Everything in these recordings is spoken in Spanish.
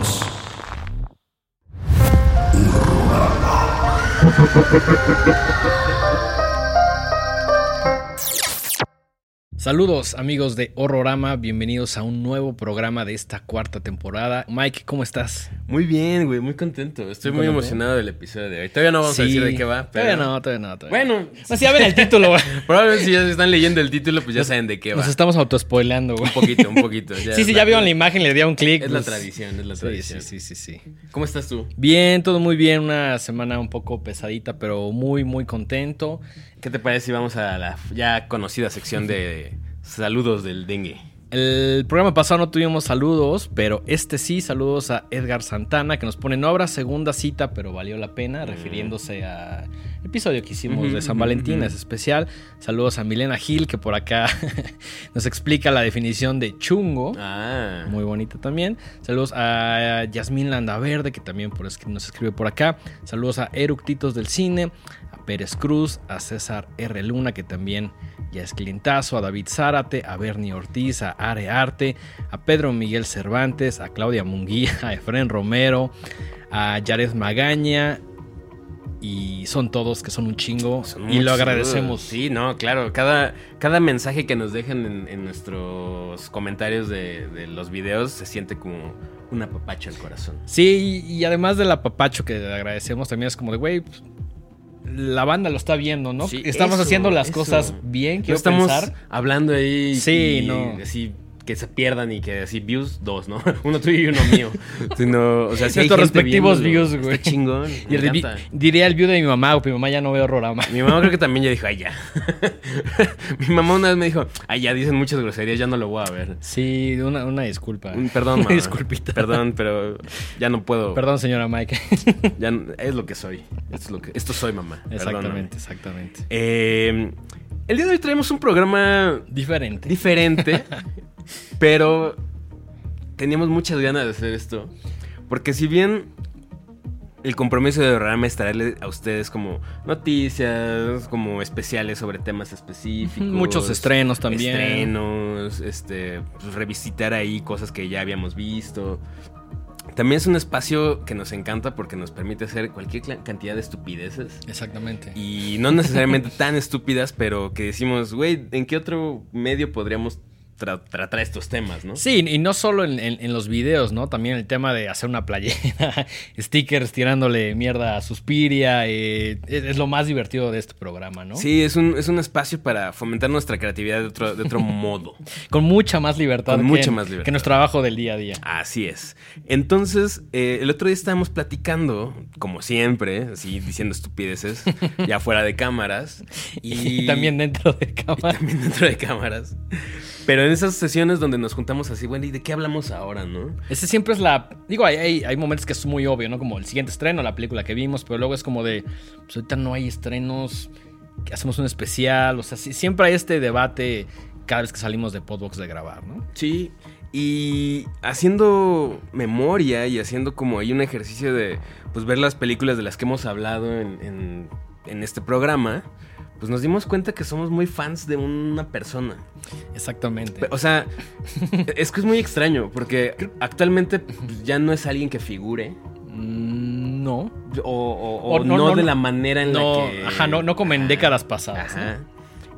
Bienvenidos. Saludos amigos de Horrorama, bienvenidos a un nuevo programa de esta cuarta temporada. Mike, ¿cómo estás? Muy bien, güey, muy contento. Estoy muy, Muy emocionado del episodio de hoy. Todavía no vamos a decir de qué va, pero... Todavía no, todavía no. Todavía. Bueno, no, si ya ven el título, güey. probablemente si ya se están leyendo el título, pues ya saben de qué va. Nos estamos autospoileando, güey. Un poquito, un poquito. sí, sí, ya vieron la imagen, le di un clic. Es la pues- tradición, es la tradición. sí, sí, sí, sí. ¿Cómo estás tú? Bien, todo muy bien. Una semana un poco pesadita, pero muy, muy contento. ¿Qué te parece si vamos a la ya conocida sección de saludos del dengue? El programa pasado no tuvimos saludos, pero este sí, saludos a Edgar Santana, que nos pone en obra segunda cita, pero valió la pena, refiriéndose al episodio que hicimos de San Valentín, es especial. Saludos a Milena Gil, que por acá nos explica la definición de chungo. Ah, Muy bonita también. Saludos a Yasmín Landaverde, que también por nos escribe por acá. Saludos a Eructitos del Cine, a Pérez Cruz, a César R. Luna, que también ya es clientazo, a David Zárate, a Bernie Ortiz, a Are Arte, a Pedro Miguel Cervantes, a Claudia Munguía, a Efren Romero, a Yared Magaña. Y son todos que son un chingo. son y lo agradecemos. saludos. Sí, no, claro. Cada, cada mensaje que nos dejan en, en nuestros comentarios de, de los videos se siente como un apapacho al corazón. Sí, y, y además del apapacho que le agradecemos, también es como de, güey, pues, la banda lo está viendo, ¿no? Sí, estamos eso, haciendo las eso. cosas bien, No quiero estamos pensar. hablando ahí Sí, y no. así que se pierdan y que así views dos, ¿no? Uno tuyo y uno mío. Sino, o sea, si Nuestros respectivos viéndolo, views, güey. Está chingón. Y el encanta. diría el view de mi mamá, o mi mamá ya no ve horrorama. Mi mamá creo que también ya dijo, ay, ya. Mi mamá una vez me dijo, ay, ya dicen muchas groserías, ya no lo voy a ver. Sí, una, una disculpa. Un- Perdón, Una mamá. disculpita. Perdón, pero ya no puedo. Perdón, señora Mike. Ya no- es lo que soy. Esto, es lo que, esto soy, mamá. Perdóname. exactamente, exactamente. Eh, el día de hoy traemos un programa Diferente. diferente, pero teníamos muchas ganas de hacer esto. Porque si bien el compromiso de Horrorama es traerle a ustedes como noticias, como especiales sobre temas específicos. Muchos estrenos también. Estrenos, este, pues, revisitar ahí cosas que ya habíamos visto. También es un espacio que nos encanta porque nos permite hacer cualquier cantidad de estupideces. Exactamente. Y no necesariamente tan estúpidas, pero que decimos, güey, ¿en qué otro medio podríamos tra- tratar estos temas, no? Sí, y no solo en, en- en los videos, ¿no? También el tema de hacer una playera, stickers tirándole mierda a Suspiria, eh, es, es lo más divertido de este programa, ¿no? Sí, es un, es un espacio para fomentar nuestra creatividad de otro, de otro modo. Con mucha más libertad. Con que mucha en- más libertad. Que nuestro trabajo del día a día. Así es. Entonces, eh, el otro día estábamos platicando, como siempre, así diciendo estupideces, ya fuera de cámaras. Y, también dentro de y cámara. también dentro de cámaras. Pero en esas sesiones donde nos juntamos así, bueno, ¿y de qué hablamos ahora, no? Ese siempre es la. Digo, hay, hay, hay momentos que es muy obvio, ¿no? Como el siguiente estreno, la película que vimos, pero luego es como de. Pues ahorita no hay estrenos, hacemos un especial. O sea, sí- siempre hay este debate cada vez que salimos de Podbox de grabar, ¿no? Sí, y haciendo memoria y haciendo como ahí un ejercicio de pues ver las películas de las que hemos hablado en, en- en este programa, pues nos dimos cuenta que somos muy fans de una persona. Exactamente. O sea, es que es muy extraño, porque actualmente pues, ya no es alguien que figure. Mm, no. O, o- o O no, no, no, de la manera en No, la que. ajá, no, no como en décadas pasadas. Ajá.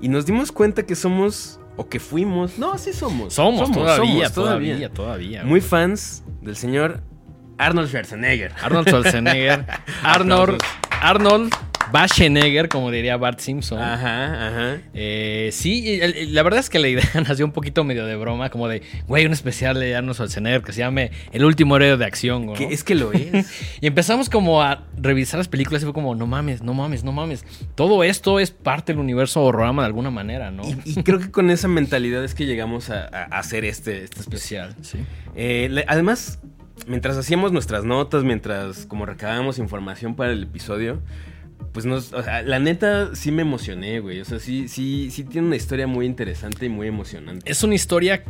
Y nos dimos cuenta que somos, o que fuimos. No, sí somos. Somos, todavía, somos, todavía, todavía. Muy fans del señor Arnold Schwarzenegger. Arnold Schwarzenegger. Arnold. Arnold Schwarzenegger, como diría Bart Simpson. Ajá, ajá. Eh, sí, la verdad es que la idea nació un poquito medio de broma, como de, güey, un especial de Arnold Schwarzenegger que se llame El último héroe de acción, ¿no? Es que lo es. Y empezamos como a revisar las películas y fue como, no mames, no mames, no mames. Todo esto es parte del universo horrorama de alguna manera, ¿no? y, y creo que con esa mentalidad es que llegamos a, a hacer este, este especial. especial, sí. Eh, le- además, mientras hacíamos nuestras notas, mientras como recabábamos información para el episodio, pues nos, o sea, la neta sí me emocioné, güey. O sea, sí, sí, sí tiene una historia muy interesante y muy emocionante. Es una historia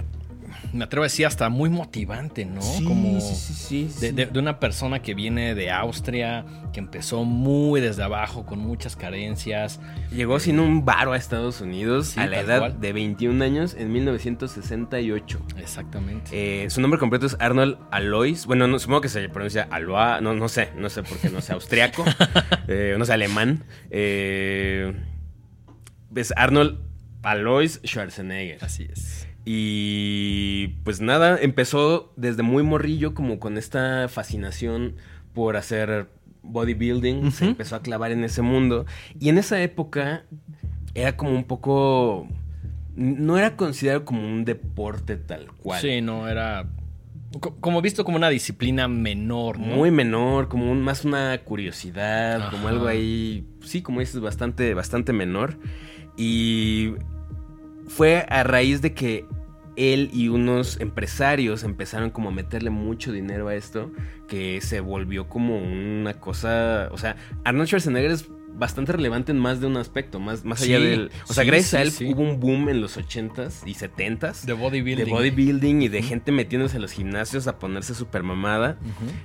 me atrevo a decir, hasta muy motivante, ¿no? Sí, Como sí, sí, sí, de, sí. de- de una persona que viene de Austria, que empezó muy desde abajo, con muchas carencias. Llegó sin un varo a Estados Unidos Sí, a la edad cual. de 21 años en 1968. Exactamente. Eh, su nombre completo es Arnold Alois. Bueno, no, supongo que se pronuncia Alois. No, no sé, no sé por qué no sé austriaco. eh, no sé alemán. Eh, es Arnold Alois Schwarzenegger. Así es. Y pues nada, empezó desde muy morrillo como con esta fascinación por hacer bodybuilding. Se empezó a clavar en ese mundo. Y en esa época era como un poco... No era considerado como un deporte tal cual. Sí, no, era co- como visto como una disciplina menor, ¿no? Muy menor, como un- más una curiosidad, como algo ahí, sí, como dices, bastante, bastante menor. Y fue a raíz de que él y unos empresarios empezaron como a meterle mucho dinero a esto, que se volvió como una cosa, o sea, Arnold Schwarzenegger es bastante relevante en más de un aspecto, más, más allá del... O sea, sí, gracias a él hubo un boom en los 80s y 70s. de bodybuilding. De bodybuilding y de gente metiéndose a los gimnasios a ponerse super mamada.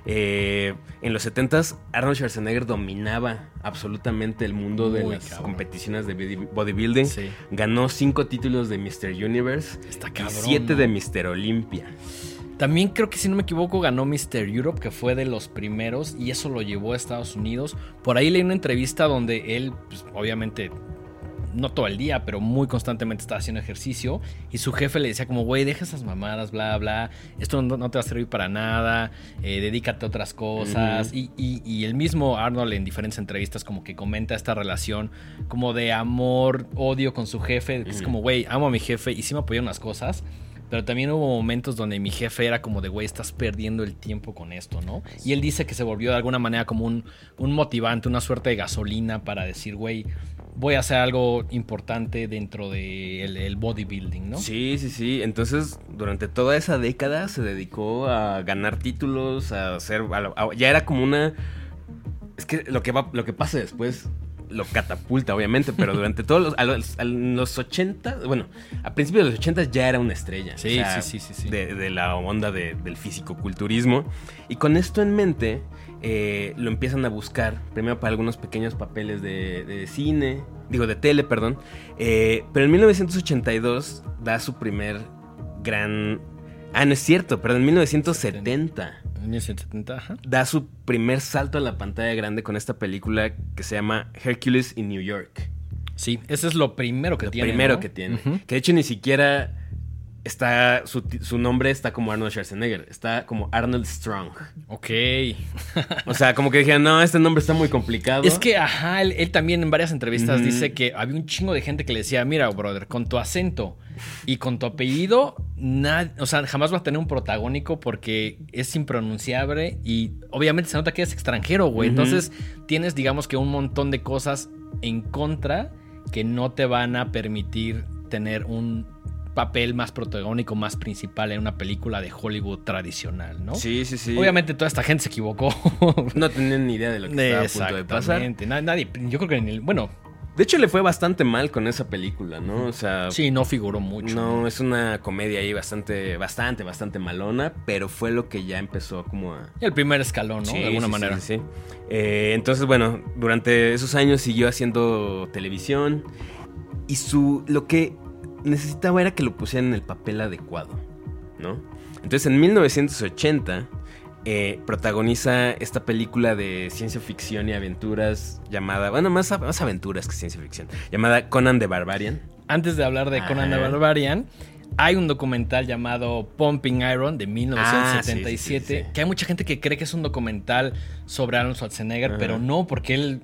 Eh, en los 70s, Arnold Schwarzenegger dominaba absolutamente el mundo de las cabrón. competiciones de body- bodybuilding. Ganó cinco títulos de Mr. Universe Está y siete ¿no? de Mr. Olympia. También creo que si no me equivoco ganó Mr. Europe, que fue de los primeros, y eso lo llevó a Estados Unidos. Por ahí leí una entrevista donde él, pues, obviamente, no todo el día, pero muy constantemente estaba haciendo ejercicio, y su jefe le decía como, güey, deja esas mamadas, bla, bla, esto no, no te va a servir para nada, eh, dedícate a otras cosas. Y, y- y el mismo Arnold en diferentes entrevistas como que comenta esta relación como de amor, odio con su jefe, que es como, güey, amo a mi jefe y sí me apoyó en unas cosas, pero también hubo momentos donde mi jefe era como de, güey, estás perdiendo el tiempo con esto, ¿no? Y él dice que se volvió de alguna manera como un, un motivante, una suerte de gasolina para decir, güey, voy a hacer algo importante dentro del el bodybuilding, ¿no? Sí, sí, sí. Entonces, durante toda esa década se dedicó a ganar títulos, a hacer... ya era como una... Es que lo que, va, lo que pasa después lo catapulta, obviamente, pero durante todos los, a los, a los 80, bueno, a principios de los 80 ya era una estrella. Sí, sí, sí, sí, sí. De, de la onda de- del fisicoculturismo. Y con esto en mente, eh, lo empiezan a buscar, primero para algunos pequeños papeles de, de cine, digo, de tele, perdón. Eh, pero en 1982 da su primer gran... Ah, no es cierto, perdón, en 1970 En 1970, ajá. da su primer salto a la pantalla grande con esta película que se llama Hercules in New York. Sí, ese es lo primero que Lo tiene. primero ¿no? que tiene. Que de hecho ni siquiera está. Su, su nombre está como Arnold Schwarzenegger. Está como Arnold Strong. Ok. O sea, como que dijeron, no, este nombre está muy complicado. Es que, ajá, él, él también en varias entrevistas dice que había un chingo de gente que le decía, mira, brother, con tu acento y con tu apellido, nad- o sea, jamás vas a tener un protagónico porque es impronunciable y obviamente se nota que es extranjero, güey. Entonces tienes, digamos que un montón de cosas en contra que no te van a permitir tener un papel más protagónico, más principal en una película de Hollywood tradicional, ¿no? Sí, sí, sí. Obviamente toda esta gente se equivocó. No tenían ni idea de lo que estaba a punto de pasar. Nadie, yo creo que en el, bueno, De hecho, le fue bastante mal con esa película, ¿no? O sea. sí, no figuró mucho. No, es una comedia ahí bastante, bastante, bastante malona, pero fue lo que ya empezó como a, El primer escalón, ¿no? Sí, de alguna sí, manera. sí, sí. Eh, entonces, bueno, durante esos años siguió haciendo televisión y su lo que necesitaba era que lo pusieran en el papel adecuado, ¿no? Entonces, en 1980 eh, protagoniza esta película de ciencia ficción y aventuras llamada, bueno, más, más aventuras que ciencia ficción, llamada Conan the Barbarian. Antes de hablar de Conan the. Barbarian, hay un documental llamado Pumping Iron de 1977, Ah, sí, sí, sí, sí. que hay mucha gente que cree que es un documental sobre Arnold Schwarzenegger, Ajá. pero no, porque él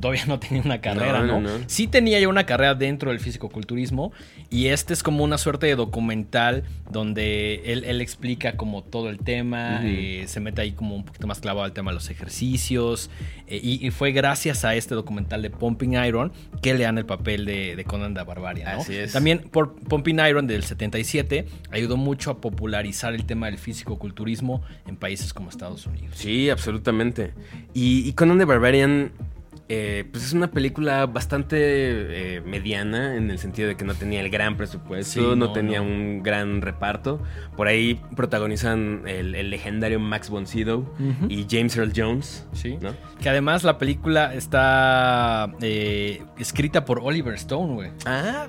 todavía no tenía una carrera, No, ¿no? no, no. Sí tenía ya una carrera dentro del fisicoculturismo y este es como una suerte de documental donde él, él explica como todo el tema, eh, se mete ahí como un poquito más clavado al tema de los ejercicios eh, y, y fue gracias a este documental de Pumping Iron que le dan el papel de, de Conan the Barbarian, ¿no? Así es. También por Pumping Iron del 77 ayudó mucho a popularizar el tema del fisicoculturismo en países como Estados Unidos. Sí, absolutamente. Y, y Conan the Barbarian Eh, pues es una película bastante eh, mediana en el sentido de que no tenía el gran presupuesto, Sí, no, no, tenía no. un gran reparto. Por ahí protagonizan el, el legendario Max von Sydow y James Earl Jones. Sí. ¿no? Que además la película está eh, escrita por Oliver Stone, güey. Ah.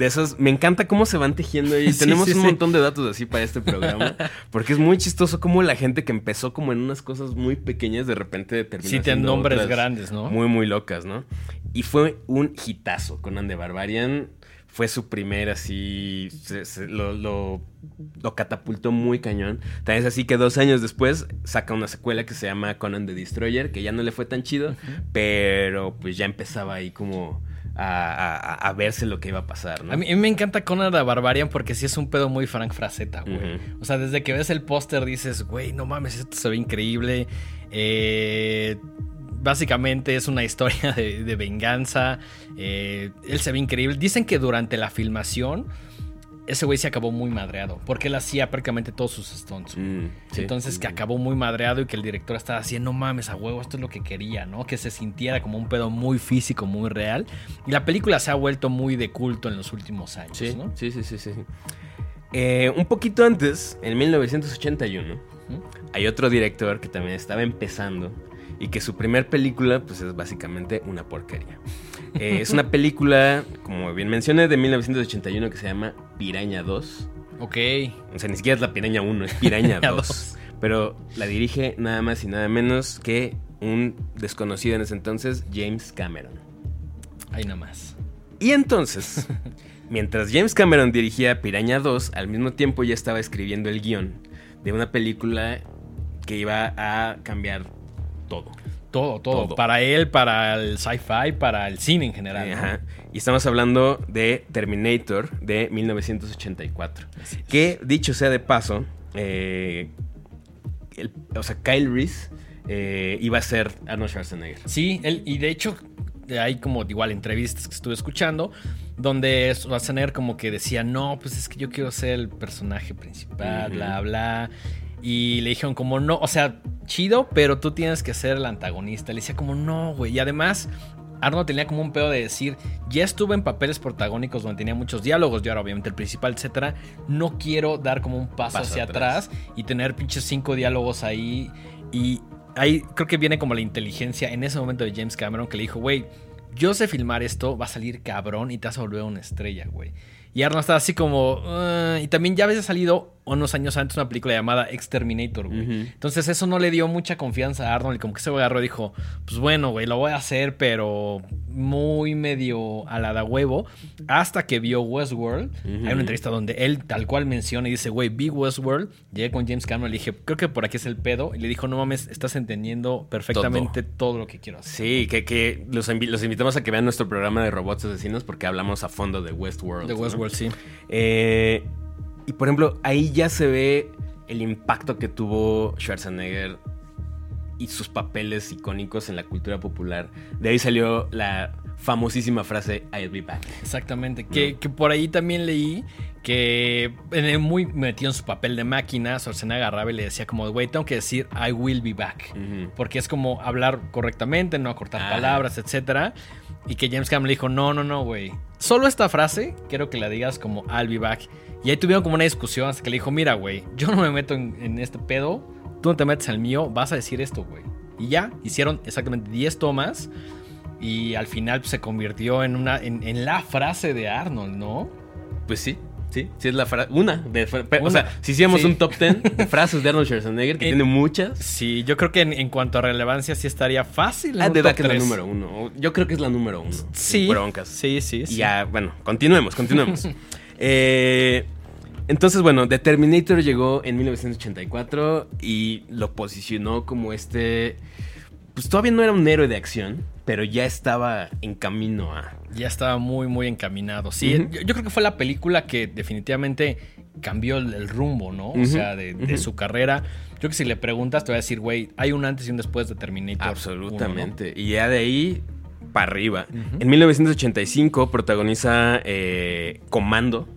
De esos, me encanta cómo se van tejiendo y Sí, tenemos sí, un sí. montón de datos así para este programa. Porque es muy chistoso cómo la gente que empezó como en unas cosas muy pequeñas de repente termina Sí, tienen nombres grandes, ¿no? Muy, muy locas, ¿no? Y fue un hitazo. Conan de Barbarian fue su primer así. se- se- lo, lo- lo catapultó muy cañón. También es así que dos años después saca una secuela que se llama Conan the Destroyer, que ya no le fue tan chido, pero pues ya empezaba ahí como a, a- a verse lo que iba a pasar, ¿no? A mí, me encanta Conan the Barbarian porque sí es un pedo muy Frank Frazetta, güey. O sea, desde que ves el póster dices, güey, no mames, esto se ve increíble. Eh, básicamente es una historia de, de venganza. Eh, él se ve increíble. Dicen que durante la filmación ese güey se acabó muy madreado porque él hacía prácticamente todos sus stunts. Mm, sí. Entonces que acabó muy madreado y que el director estaba haciendo, no mames, a huevo, esto es lo que quería, ¿no? Que se sintiera como un pedo muy físico, muy real. Y la película se ha vuelto muy de culto en los últimos años, Sí, ¿no? sí, sí, sí, sí. Eh, un poquito antes, en 1981, Ujú. hay otro director que también estaba empezando y que su primer película pues es básicamente una porquería. Eh, es una película, como bien mencioné, de 1981 que se llama Piraña 2. Ok. O sea, ni siquiera es la Piraña 1, es Piraña Piraña 2. 2. Pero la dirige nada más y nada menos que un desconocido en ese entonces, James Cameron. Ahí nada más. Y entonces, mientras James Cameron dirigía Piraña 2, al mismo tiempo ya estaba escribiendo el guion de una película que iba a cambiar todo. Todo, todo, Todo. Para él, para el sci-fi, para el cine en general. ¿no? Ajá. Y estamos hablando de Terminator de 1984. Así es. Que, dicho sea de paso, eh, el- o sea, Kyle Reese eh, iba a ser Arnold Schwarzenegger. Sí, él, y de hecho hay como igual entrevistas que estuve escuchando donde Schwarzenegger como que decía, no, pues es que yo quiero ser el personaje principal, bla, bla. Y le dijeron como, no, o sea, chido, pero tú tienes que ser el antagonista. Le decía como, no, güey. Y además, Arnold tenía como un pedo de decir, ya estuve en papeles protagónicos donde tenía muchos diálogos, yo era obviamente el principal, etcétera. No quiero dar como un paso, Paso hacia atrás. atrás y tener pinches cinco diálogos ahí. Y ahí creo que viene como la inteligencia en ese momento de James Cameron que le dijo, güey, yo sé filmar esto, va a salir cabrón y te vas a volver una estrella, güey. Y Arnold estaba así como... "Ah", y también ya había salido unos años antes una película llamada Exterminator, güey. Entonces eso no le dio mucha confianza a Arnold y como que se agarró y dijo, pues bueno, güey, lo voy a hacer, pero muy medio a la da huevo. Hasta que vio Westworld. Hay una entrevista donde él tal cual menciona y dice, güey, vi Westworld. Llegué con James Cameron y le dije, creo que por aquí es el pedo. Y le dijo, no mames, estás entendiendo perfectamente todo, lo que quiero hacer. Sí, que, que los, invi- los invitamos a que vean nuestro programa de robots asesinos porque hablamos a fondo de Westworld. De ¿no? Westworld, sí. Eh, y por ejemplo, ahí ya se ve el impacto que tuvo Schwarzenegger y sus papeles icónicos en la cultura popular. De ahí salió la famosísima frase I'll be back. Exactamente. Que, No. que por ahí también leí que en el muy metido en su papel de máquina, Schwarzenegger agarraba y le decía como, güey, tengo que decir I will be back. Porque es como hablar correctamente, no acortar Ajá. palabras, etcétera. Y que James Cameron le dijo, no, no, no, güey. Solo esta frase quiero que la digas como I'll be back. Y ahí tuvieron como una discusión hasta que le dijo, mira, güey, yo no me meto en, en este pedo, tú no te metes al mío, vas a decir esto, güey. Y ya, hicieron exactamente 10 tomas. Y al final pues, se convirtió en, una, en, en la frase de Arnold, ¿no? Pues sí. Sí, sí es la frase. Una. De, fra- O sea, si hiciéramos Sí. un top 10 de frases de Arnold Schwarzenegger, que En- tiene muchas. Sí, yo creo que en, cuanto a relevancia sí estaría fácil. Ah, de top Back es la número uno. Yo creo que es la número uno. Sí, broncas. sí, sí. Y sí. ya, bueno, continuemos, continuemos. Eh, entonces, bueno, The Terminator llegó en 1984 y lo posicionó como este... Pues todavía no era un héroe de acción, pero ya estaba en camino a... Ya estaba muy, muy encaminado. Sí, yo, yo creo que fue la película que definitivamente cambió el, el rumbo, ¿no? O sea, de, su carrera. Yo creo que si le preguntas, te va a decir, güey, hay un antes y un después de Terminator. 1, ¿no? Absolutamente. Y ya de ahí para arriba. En 1985 protagoniza eh, Comando,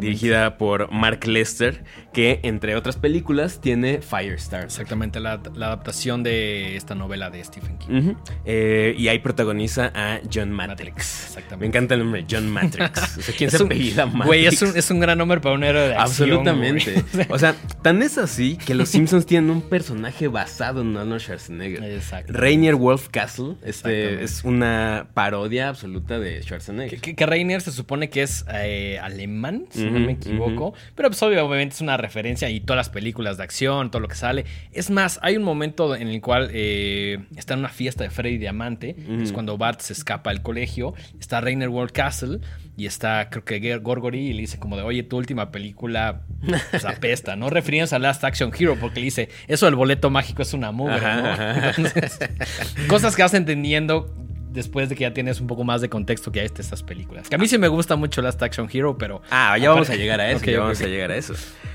dirigida por Mark Lester, que entre otras películas tiene Firestar. Exactamente, la, la adaptación de esta novela de Stephen King. Eh, y ahí protagoniza a John Matrix. Exactamente. Me encanta el nombre, John Matrix. O sea, ¿quién Es se un- apellida Matrix? Güey, es un, es un gran nombre para un héroe de acción. Absolutamente. güey. O sea, tan es así que los Simpsons tienen un personaje basado en Arnold Schwarzenegger. Exacto. Rainier Wolf Castle este, es una parodia absoluta de Schwarzenegger. que, que Reiner se supone que es eh, alemán, si no me equivoco. Pero pues obviamente es una referencia y todas las películas de acción, todo lo que sale. Es más, hay un momento en el cual eh, está en una fiesta de Freddy Diamante. que Es cuando Bart se escapa del colegio. Está Reiner World Castle y está creo que Gorgory y le dice como de, oye, tu última película pues, apesta, ¿no? Refiriéndose a Last Action Hero porque le dice, eso del boleto mágico es una mugre, ¿no? Entonces, cosas que vas entendiendo después de que ya tienes un poco más de contexto que hay de estas películas. Que a mí sí me gusta mucho Last Action Hero, pero... Ah, ya vamos a llegar a eso. Ya vamos a llegar a eso.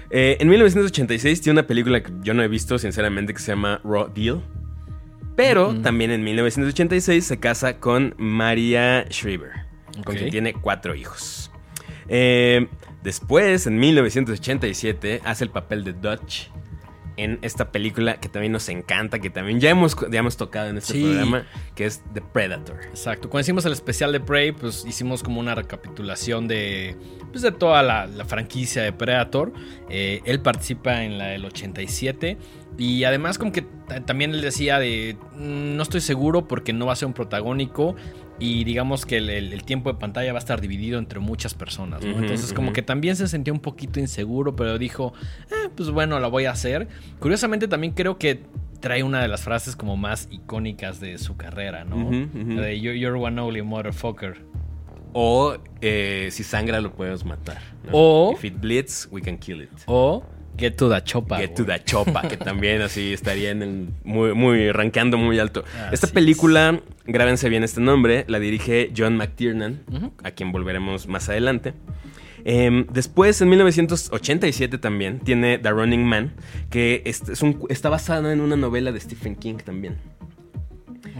Eh, en 1986 tiene una película que yo no he visto, sinceramente, que se llama Raw Deal. Pero también en 1986 se casa con Maria Shriver, con quien tiene cuatro hijos. Eh, después, en 1987, hace el papel de Dutch en esta película que también nos encanta, que también ya hemos, ya hemos tocado en este Sí. programa, que es The Predator. Exacto. Cuando hicimos el especial de Prey, pues hicimos como una recapitulación de, pues, de toda la, la franquicia de Predator. Eh, él participa en la del 87. Y además como que ta- también él decía de, "Mm, no estoy seguro porque no va a ser un protagónico. Y digamos que el, el- el tiempo de pantalla va a estar dividido entre muchas personas. ¿no? Entonces como que también se sentía un poquito inseguro, pero dijo, "Eh, pues bueno, la voy a hacer. Curiosamente también creo que trae una de las frases como más icónicas de su carrera, ¿no? Ujú. La de "You- You're one ugly motherfucker. O eh, si sangra lo podemos matar. ¿no? O- If it bleeds, we can kill it. O Get to the chopa. Get to the chopa, que también así estaría en el muy, muy rankeando muy alto. Así Esta es. película, grábense bien este nombre, la dirige John McTiernan, a quien volveremos más adelante. Em, después, en 1987 también, tiene The Running Man, que es, es un- está basada en una novela de Stephen King también.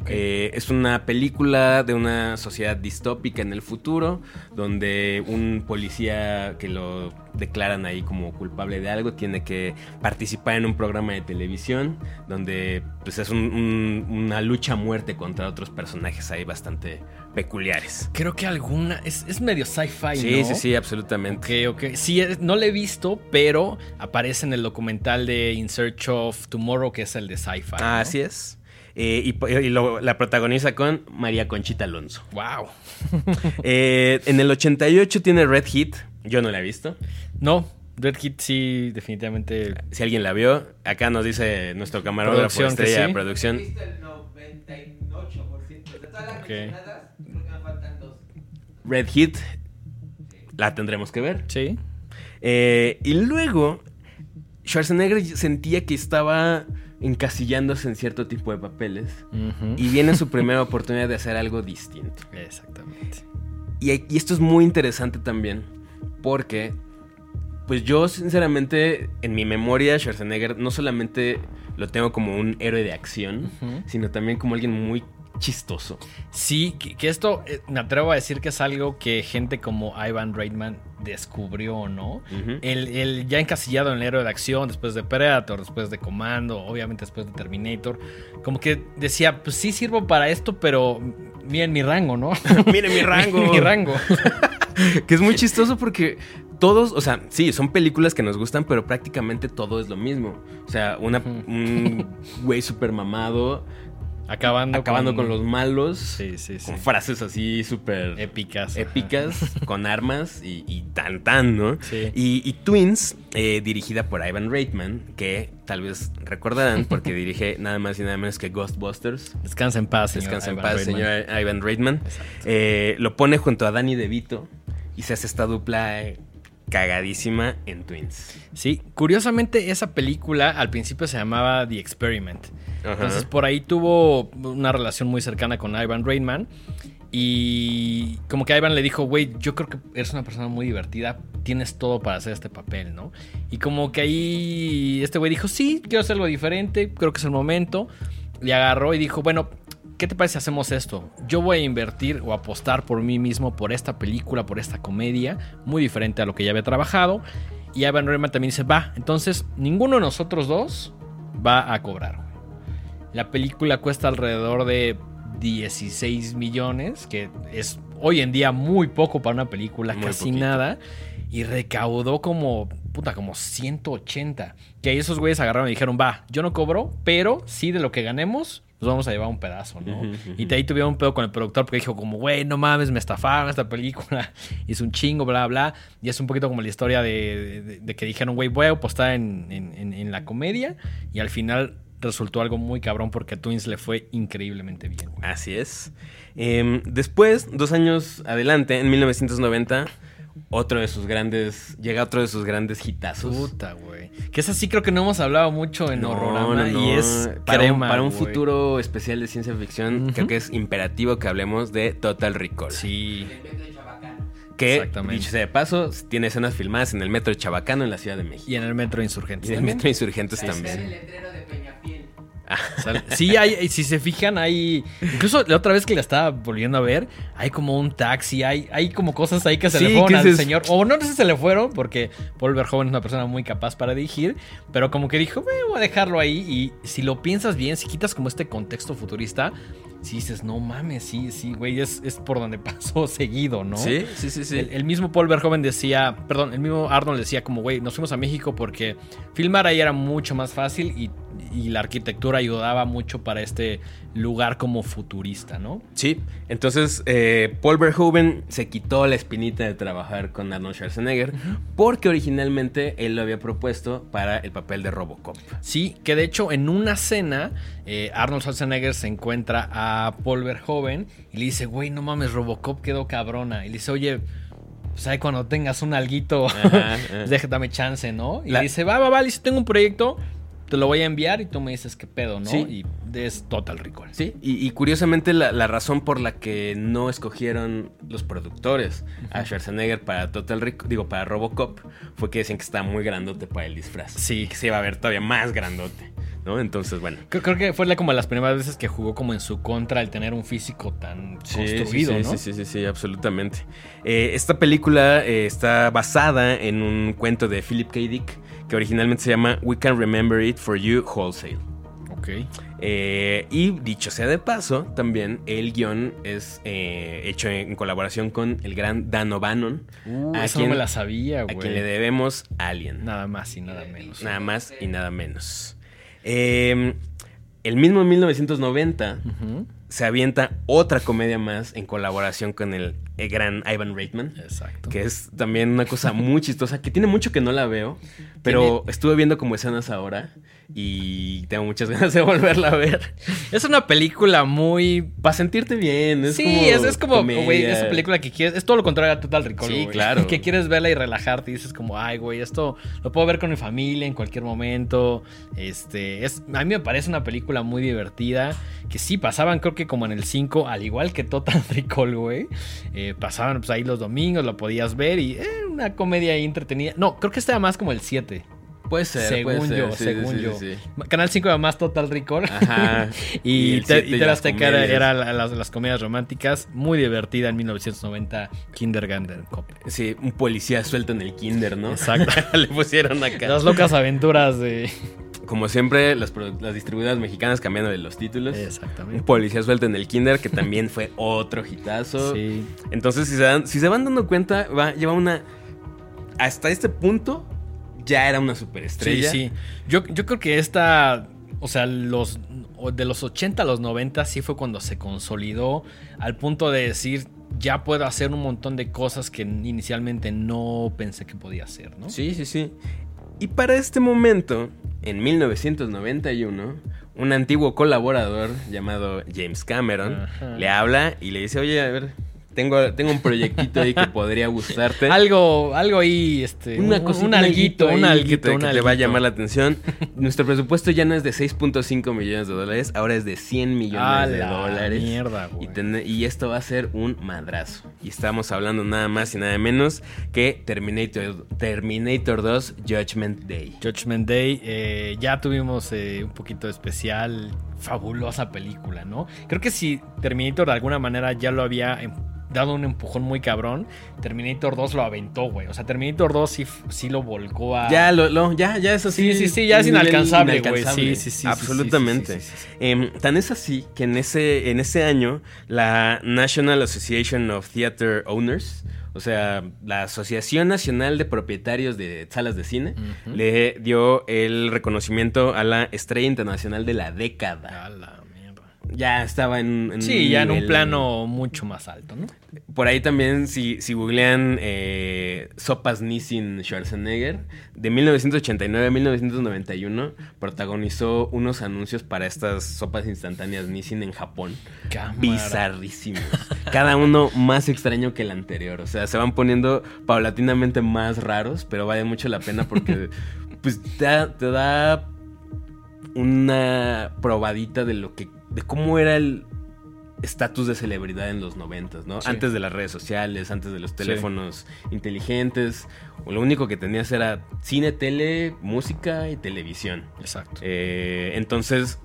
Eh, es una película de una sociedad distópica en el futuro, donde un policía que lo declaran ahí como culpable de algo tiene que participar en un programa de televisión, donde pues es un- un- una lucha a muerte contra otros personajes ahí bastante peculiares. Creo que alguna. Es, es medio sci-fi, Sí, ¿no? sí, sí, absolutamente. Ok, ok. Sí, es- no la he visto, pero aparece en el documental de In Search of Tomorrow, que es el de sci-fi. Ah, así es. Eh, y y lo- la protagoniza con María Conchita Alonso. Wow. Eh, en el 88 tiene Red Heat. Yo no la he visto. No, Red Hit sí, definitivamente. Si alguien la vio, acá nos dice nuestro camarógrafo Producción que estrella de sí. producción. He visto el 98%. De todas las Ok. mencionadas, creo que me faltan dos. Red Heat, la tendremos que ver. Sí. Eh, y luego, Schwarzenegger sentía que estaba encasillándose en cierto tipo de papeles. Y viene su primera oportunidad de hacer algo distinto. Exactamente. Y, y esto es muy interesante también, porque, pues yo sinceramente, en mi memoria, Schwarzenegger no solamente lo tengo como un héroe de acción, sino también como alguien muy chistoso. Sí, que, que esto eh, me atrevo a decir que es algo que gente como Ivan Reitman descubrió, ¿no? Ujú. El, el ya encasillado en el héroe de acción, después de Predator, después de Commando, obviamente después de Terminator, como que decía, pues sí sirvo para esto, pero miren mi rango, ¿no? Miren mi rango. mi rango. Que es muy chistoso porque todos, o sea, sí, son películas que nos gustan, pero prácticamente todo es lo mismo. O sea, una, un güey súper mamado, Acabando, acabando con, los malos, Sí, sí, sí. con frases así súper Épicas. épicas, con armas y, y tan tan, ¿no? Sí. Y, y Twins, eh, dirigida por Ivan Reitman, que tal vez recordarán porque dirige nada más y nada menos que Ghostbusters. Descansa en paz, señor. Descansa en Ivan paz, Reitman. señor Ivan Reitman. Eh, lo pone junto a Danny DeVito y se hace esta dupla eh, cagadísima en Twins. Sí, curiosamente esa película al principio se llamaba The Experiment. Ajá. Entonces por ahí tuvo una relación muy cercana con Ivan Reitman. Y como que Ivan le dijo, güey, yo creo que eres una persona muy divertida, tienes todo para hacer este papel, ¿no? Y como que ahí este güey dijo, sí, quiero hacer algo diferente, creo que es el momento. Y agarró y dijo, bueno, ¿qué te parece si hacemos esto? Yo voy a invertir o apostar por mí mismo por esta película, por esta comedia, muy diferente a lo que ya había trabajado. Y Ivan Reitman también dice, va, entonces ninguno de nosotros dos va a cobrar. La película cuesta alrededor de 16 millones, que es hoy en día muy poco para una película, Muy casi poquito. nada. Y recaudó como, puta, como 180. Que ahí esos güeyes agarraron y dijeron, va, yo no cobro, pero sí de lo que ganemos, nos vamos a llevar un pedazo, ¿no? Y de ahí tuvieron un pedo con el productor porque dijo como, güey, no mames, me estafaron esta película. Hizo un chingo, bla, bla. Y es un poquito como la historia de, de- de que dijeron, güey, voy a apostar en, en- en- en la comedia. Y al final resultó algo muy cabrón porque a Twins le fue increíblemente bien, güey. Así es. Em, después, dos años adelante, en 1990, otro de sus grandes. Llega otro de sus grandes hitazos. Puta, güey. Que esa sí creo que no hemos hablado mucho en No, Horrorama no, no. y es para, un, crema, para un futuro especial de ciencia ficción, creo que es imperativo que hablemos de Total Recall. Sí. El metro de Chabacán. Que, dicho sea de paso, tiene escenas filmadas en el metro de Chabacano en la Ciudad de México. Y en el Metro Insurgentes. Y en el también. metro Insurgentes en también. Sale- Sí, hay, si se fijan, hay. Incluso la otra vez que la estaba volviendo a ver, hay como un taxi, hay, hay como cosas ahí que se Sí, le fueron al se- señor. O no sé si se le fueron, porque Paul Verhoeven es una persona muy capaz para dirigir, pero como que dijo, "Me voy a dejarlo ahí. Y si lo piensas bien, si quitas como este contexto futurista, si dices, no mames, sí, sí, güey, es, es por donde pasó seguido, ¿no? Sí, sí, sí, sí. El, el mismo Paul Verhoeven decía, perdón, el mismo Arnold decía como, güey, nos fuimos a México porque filmar ahí era mucho más fácil y, y la arquitectura ayudaba mucho para este lugar como futurista, ¿no? Sí, entonces eh, Paul Verhoeven se quitó la espinita de trabajar con Arnold Schwarzenegger porque originalmente él lo había propuesto para el papel de Robocop. Sí, que de hecho en una cena eh, Arnold Schwarzenegger se encuentra a Paul Verhoeven y le dice, güey, no mames, Robocop quedó cabrona. Y le dice, oye, pues ahí cuando tengas un alguito, Ajá, ajá. déjame chance, ¿no? Y La- le dice, va, va, va, le dice, tengo un proyecto, te lo voy a enviar y tú me dices qué pedo, ¿no? Sí. Y es Total Recall. Sí, y, y curiosamente la, la razón por la que no escogieron los productores a Schwarzenegger para Total Recall, digo, para Robocop, fue que decían que estaba muy grandote para el disfraz. Sí. Que se iba a ver todavía más grandote, ¿no? Entonces, bueno. Creo, creo que fue la- como las primeras veces que jugó como en su contra el tener un físico tan construido, sí, ¿no? sí, sí, sí, sí, absolutamente. Eh, esta película eh, está basada en un cuento de Philip K. Dick que originalmente se llama We Can Remember It For You Wholesale. Ok. Eh, y dicho sea de paso, también el guion es eh, hecho en, colaboración con el gran Dan O'Bannon, Uh, ¿A eso no me la sabía, a güey. quien le debemos Alien. Nada más y nada menos. Nada más y nada menos. Eh, el mismo 1990 Ujú. se avienta otra comedia más en colaboración con el, el gran Ivan Reitman. Exacto. Que es también una cosa muy chistosa, que tiene mucho que no la veo, pero estuve viendo como escenas ahora y tengo muchas ganas de volverla a ver. Es una película muy. Para sentirte bien, es sí, como es, es como, güey, esa película que quieres. Es todo lo contrario a Total Recall. Sí, claro. Que quieres verla y relajarte. Y dices, como, ay, güey, esto lo puedo ver con mi familia en cualquier momento. Este, es, a mí me parece una película muy divertida. Que sí, pasaban, creo que como en el 5, al igual que Total Recall, güey. eh, pasaban pues ahí los domingos, lo podías ver y eh, una comedia ahí entretenida. No, creo que estaba más como el 7. Puede ser, según puede ser, yo, sí, según sí, yo. sí. Canal 5 era más Total Recall. Ajá. Y, te, y las Azteca era, las, las comedias románticas. Muy divertida en 1990. Kindergarten Cop. Sí, un policía suelto en el kinder, ¿no? Exacto. Le pusieron acá. Las locas aventuras de. Como siempre, las, las distribuidoras mexicanas cambiando de los títulos. Un Exactamente. policía suelto en el kinder, que también fue otro hitazo. Sí. Entonces, si se, dan, si se van dando cuenta, va, lleva una... Hasta este punto, ya era una Sí, superestrella. sí. Yo, yo creo que esta. O sea, los. De los 80 a los 90 sí fue cuando se consolidó al punto de decir. Ya puedo hacer un montón de cosas que inicialmente no pensé que podía hacer, ¿no? Sí, sí, sí. Y para este momento, en 1991, un antiguo colaborador llamado James Cameron Ajá. le habla y le dice, oye, a ver, tengo, tengo un proyectito ahí que podría gustarte. Algo, algo ahí, este. Una un- cosita, un alguito, un que alguito, que te va a llamar la atención. Nuestro presupuesto ya no es de 6.5 millones de dólares, ahora es de 100 millones A de la dólares. mierda, y, güey. ten- y esto va a ser un madrazo. Y estamos hablando nada más y nada menos que Terminator, Terminator 2 Judgment Day. Judgment Day, eh, ya tuvimos eh, un poquito de especial, fabulosa película, ¿no? Creo que si Terminator de alguna manera ya lo había em- dado un empujón muy cabrón, Terminator 2 lo aventó, güey. O sea, Terminator 2 sí, sí lo volcó a... Ya, lo, lo- ya, ya es así. Sí, sí, sí, ya es inalcanzable, güey. Sí, sí, sí, sí, Absolutamente. sí, sí, sí, sí, sí. Em, tan es así que en ese, en ese año la National Association of Theater Owners, o sea, la Asociación Nacional de Propietarios de Salas de Cine, le dio el reconocimiento a la Estrella Internacional de la Década. A la mierda. Ya estaba en, en Sí, ya en un plano mucho más alto, ¿no? Por ahí también, si, si googlean eh, Sopas Nissin Schwarzenegger, de 1989 a 1991, protagonizó unos anuncios para estas sopas instantáneas Nissin en Japón. Cámara. Bizarrísimos. Cada uno más extraño que el anterior. O sea, se van poniendo paulatinamente más raros, pero vale mucho la pena porque pues te da, te da una probadita de lo que. De cómo era el estatus de celebridad en los noventas, ¿no? Sí. Antes de las redes sociales, antes de los teléfonos inteligentes. Lo único que tenías era cine, tele, música y televisión. Exacto. Eh, entonces,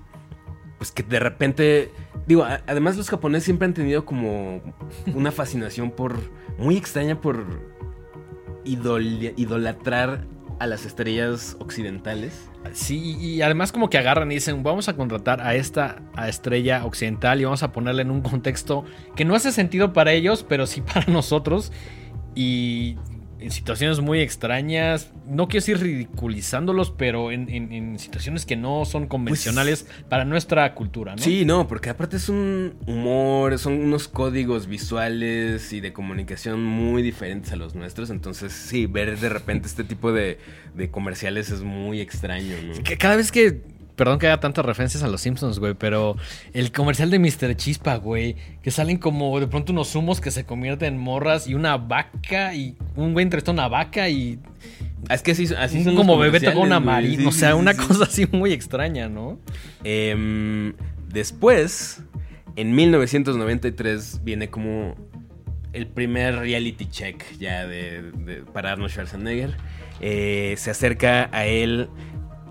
pues que de repente, digo, además los japoneses siempre han tenido como una fascinación por, muy extraña por idol- idolatrar a las estrellas occidentales. Sí, y además como que agarran y dicen, vamos a contratar a esta a estrella occidental y vamos a ponerla en un contexto que no hace sentido para ellos, pero sí para nosotros. Y en situaciones muy extrañas, no quiero decir ridiculizándolos, pero en, en- en situaciones que no son convencionales para nuestra cultura, ¿no? Sí, no, porque aparte es un humor, son unos códigos visuales y de comunicación muy diferentes a los nuestros. Entonces, sí, ver de repente este tipo de, de comerciales es muy extraño, ¿no? Que cada vez que. Perdón que haga tantas referencias a los Simpsons, güey, pero el comercial de Mr. Chispa, güey, que salen como de pronto unos humos que se convierten en morras y una vaca y un güey entrevista una vaca y Es que así, así son como bebé comerciales, una marina, Sí, o sea, sí, una sí. cosa así muy extraña, ¿no? Em, después, en 1993, viene como el primer reality check ya de, de- para Arnold Schwarzenegger. Eh, se acerca a él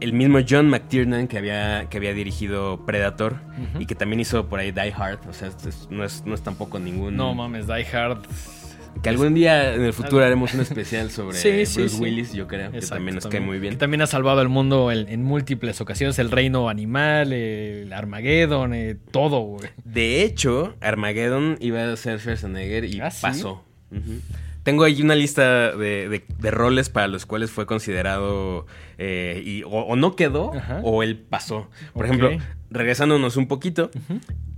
el mismo John McTiernan que había, que había dirigido Predator y que también hizo por ahí Die Hard. O sea, es- no, es, no es tampoco ningún... No mames, Die Hard. que algún día en el futuro haremos un especial sobre Sí, Bruce sí. Willis, yo creo, que también nos cae muy bien. Que también ha salvado al mundo en, en múltiples ocasiones, el reino animal, el Armageddon, eh, todo, güey. De hecho, Armageddon iba a ser Schwarzenegger y ¿Ah, sí? pasó. Ujú. Tengo ahí una lista de, de- de roles para los cuales fue considerado eh, y, o, o no quedó Ajá. o él pasó. Por ejemplo, regresándonos un poquito,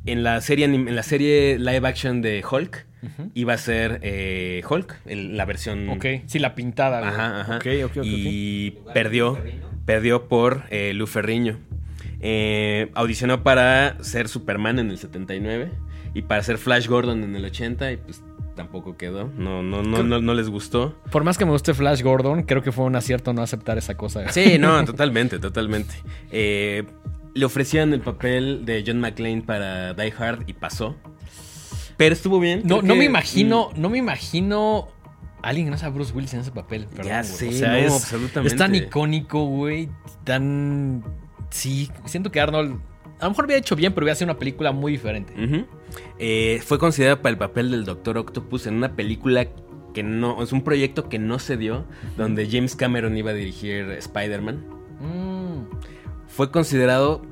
en la serie en la serie live action de Hulk iba a ser eh, Hulk, el- la versión Ok, sí, la pintada. Ajá, ajá. Ok, ok, ok, ok. y perdió, perdió por eh, Lou Ferriño. Eh, audicionó para ser Superman en el 79 y para ser Flash Gordon en el 80 y pues tampoco quedó. No, no, no, no, no les gustó. Por más que me guste Flash Gordon, creo que fue un acierto no aceptar esa cosa. Sí, no, totalmente, totalmente. Eh, le ofrecían el papel de John McClane para Die Hard y pasó. Pero estuvo bien. No, no que- me imagino, no me imagino a alguien que no sea Bruce Willis en ese papel. Perdón, Ya sé, o sea, no, es, absolutamente. es tan icónico, güey. Tan. Sí, siento que Arnold. A lo mejor había hecho bien, pero hubiera sido una película muy diferente. Eh, fue considerada para el papel del Doctor Octopus en una película que no. Es un proyecto que no se dio, donde James Cameron iba a dirigir Spider-Man. Mm, Fue considerado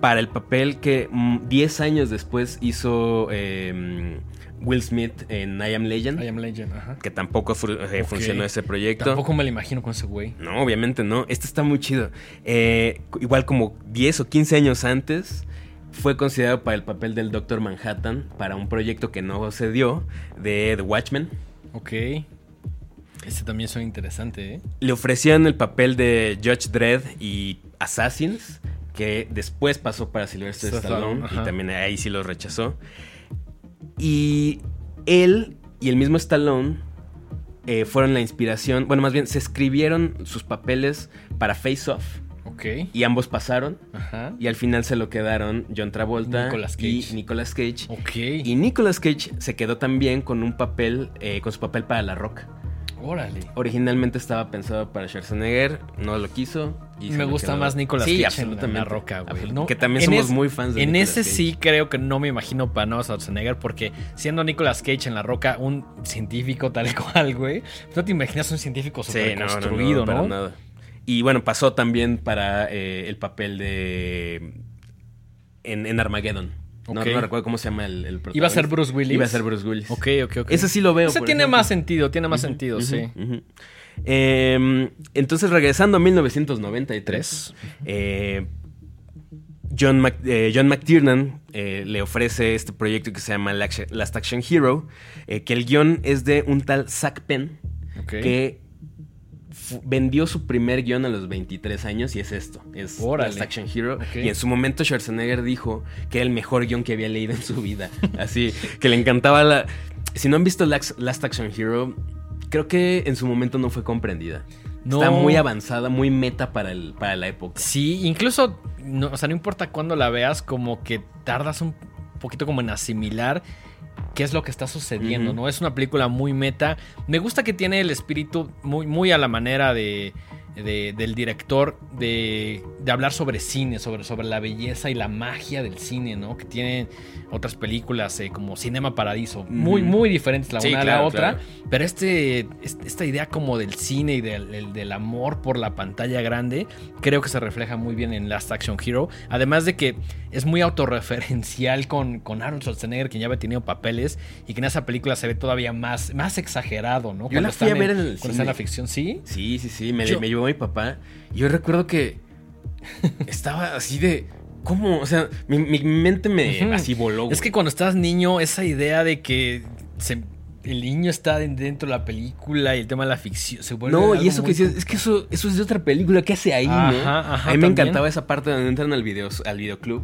para el papel que mm, 10 años después hizo eh, Will Smith en I Am Legend, I Am Legend, ajá. que tampoco eh, funcionó ese proyecto. Tampoco me lo imagino con ese güey. No, obviamente no. Este está muy chido. Eh, igual como 10 o 15 años antes, fue considerado para el papel del Doctor Manhattan para un proyecto que no se dio de The Watchmen. Ok. Este también suena interesante, ¿eh? Le ofrecían el papel de Judge Dredd y Assassins, que después pasó para Sylvester Stallone, Stallone y también ahí sí lo rechazó. Y él y el mismo Stallone eh, fueron la inspiración. Bueno, más bien, se escribieron sus papeles para Face Off. Ok. Y ambos pasaron. Ajá. Y al final se lo quedaron John Travolta Nicolas y Cage. Nicolas Cage. Ok. Y Nicolas Cage se quedó también con un papel, eh, con su papel para La Roca. Órale. Originalmente estaba pensado para Schwarzenegger, no lo quiso. y Me gusta quedó. más Nicolas sí, Cage en. La Roca, güey. ¿no? Que también En somos es- muy fans de En Nicolas ese Cage. sí creo que no me imagino para Noah Schwarzenegger porque siendo Nicolas Cage en La Roca un científico tal cual, güey, no te imaginas un científico Sí, súper no, no, no, construido, para ¿no? nada. Y bueno, pasó también para eh, el papel de. En, en Armageddon. No, Ok. no recuerdo cómo se llama el, el Iba a ser. Bruce Willis. Iba a ser Bruce Willis. Ok, ok, ok. Ese sí lo veo. Ese tiene ejemplo. más sentido, tiene más sentido, sí. Eh, entonces, regresando a 1993, Tres. eh, John, eh, John McTiernan eh, le ofrece este proyecto que se llama Last Action Hero, que el guion es de un tal Zach Penn, Ok. que vendió su primer guion a los 23 años y es esto, es. Last Action Hero. Y en su momento Schwarzenegger dijo que era el mejor guion que había leído en su vida. Así, que le encantaba la... Si no han visto Last, Last Action Hero, creo que en su momento no fue comprendida. No. Está muy avanzada, muy meta para, el, para la época. Sí, incluso, no, o sea, no importa cuándo la veas, como que tardas un poquito como en asimilar qué es lo que está sucediendo. ¿no? Es una película muy meta. Me gusta que tiene el espíritu muy, muy a la manera de, de- del director de, de hablar sobre cine, sobre, sobre la belleza y la magia del cine, ¿no? Que tienen otras películas eh, como Cinema Paradiso, muy, muy diferentes la Sí, una a la claro, otra. claro. Pero este, esta idea como del cine y del, del- amor por la pantalla grande, creo que se refleja muy bien en Last Action Hero. Además de que es muy autorreferencial con, con Aaron Schwarzenegger, que ya había tenido papeles, y que en esa película se ve todavía más, más exagerado, ¿no? Yo la fui a ver en el cuando está en la ficción, ¿sí? Sí, sí, sí, me, Yo- me llevó mi papá. Y yo recuerdo que estaba así de... ¿Cómo? O sea, mi, mi mente me Ujú. así voló. Es que cuando estás niño, esa idea de que se- el niño está dentro de la película y el tema de la ficción se vuelve. No, y eso que decías, es que eso, eso es de otra película, ¿qué hace ahí, no? Ajá, a mí me encantaba esa parte donde entran al, video, al videoclub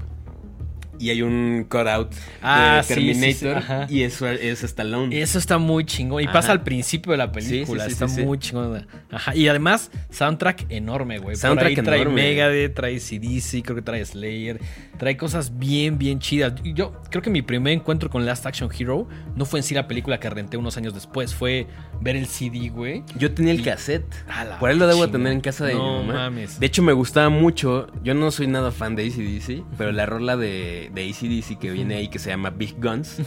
y hay un cutout Ah, de sí, Terminator sí, y eso es Stallone. Eso está muy chingón. Y Ajá. pasa al principio de la película. sí, está muy chingón. Ajá. Y además, soundtrack enorme, güey. Por Soundtrack ahí trae enorme. Megadeth, trae CDC, creo que trae Slayer. Trae cosas bien, bien chidas. Yo creo que mi primer encuentro con Last Action Hero no fue en sí la película que renté unos años después. Fue ver el CD, güey. Yo tenía el Y- cassette. Por ahí lo debo chingada. tener en casa de No mi mamá. mames. De hecho, me gustaba mucho. Yo no soy nada fan de ACDC, pero la rola de, de ACDC que viene ahí, que se llama Big Guns,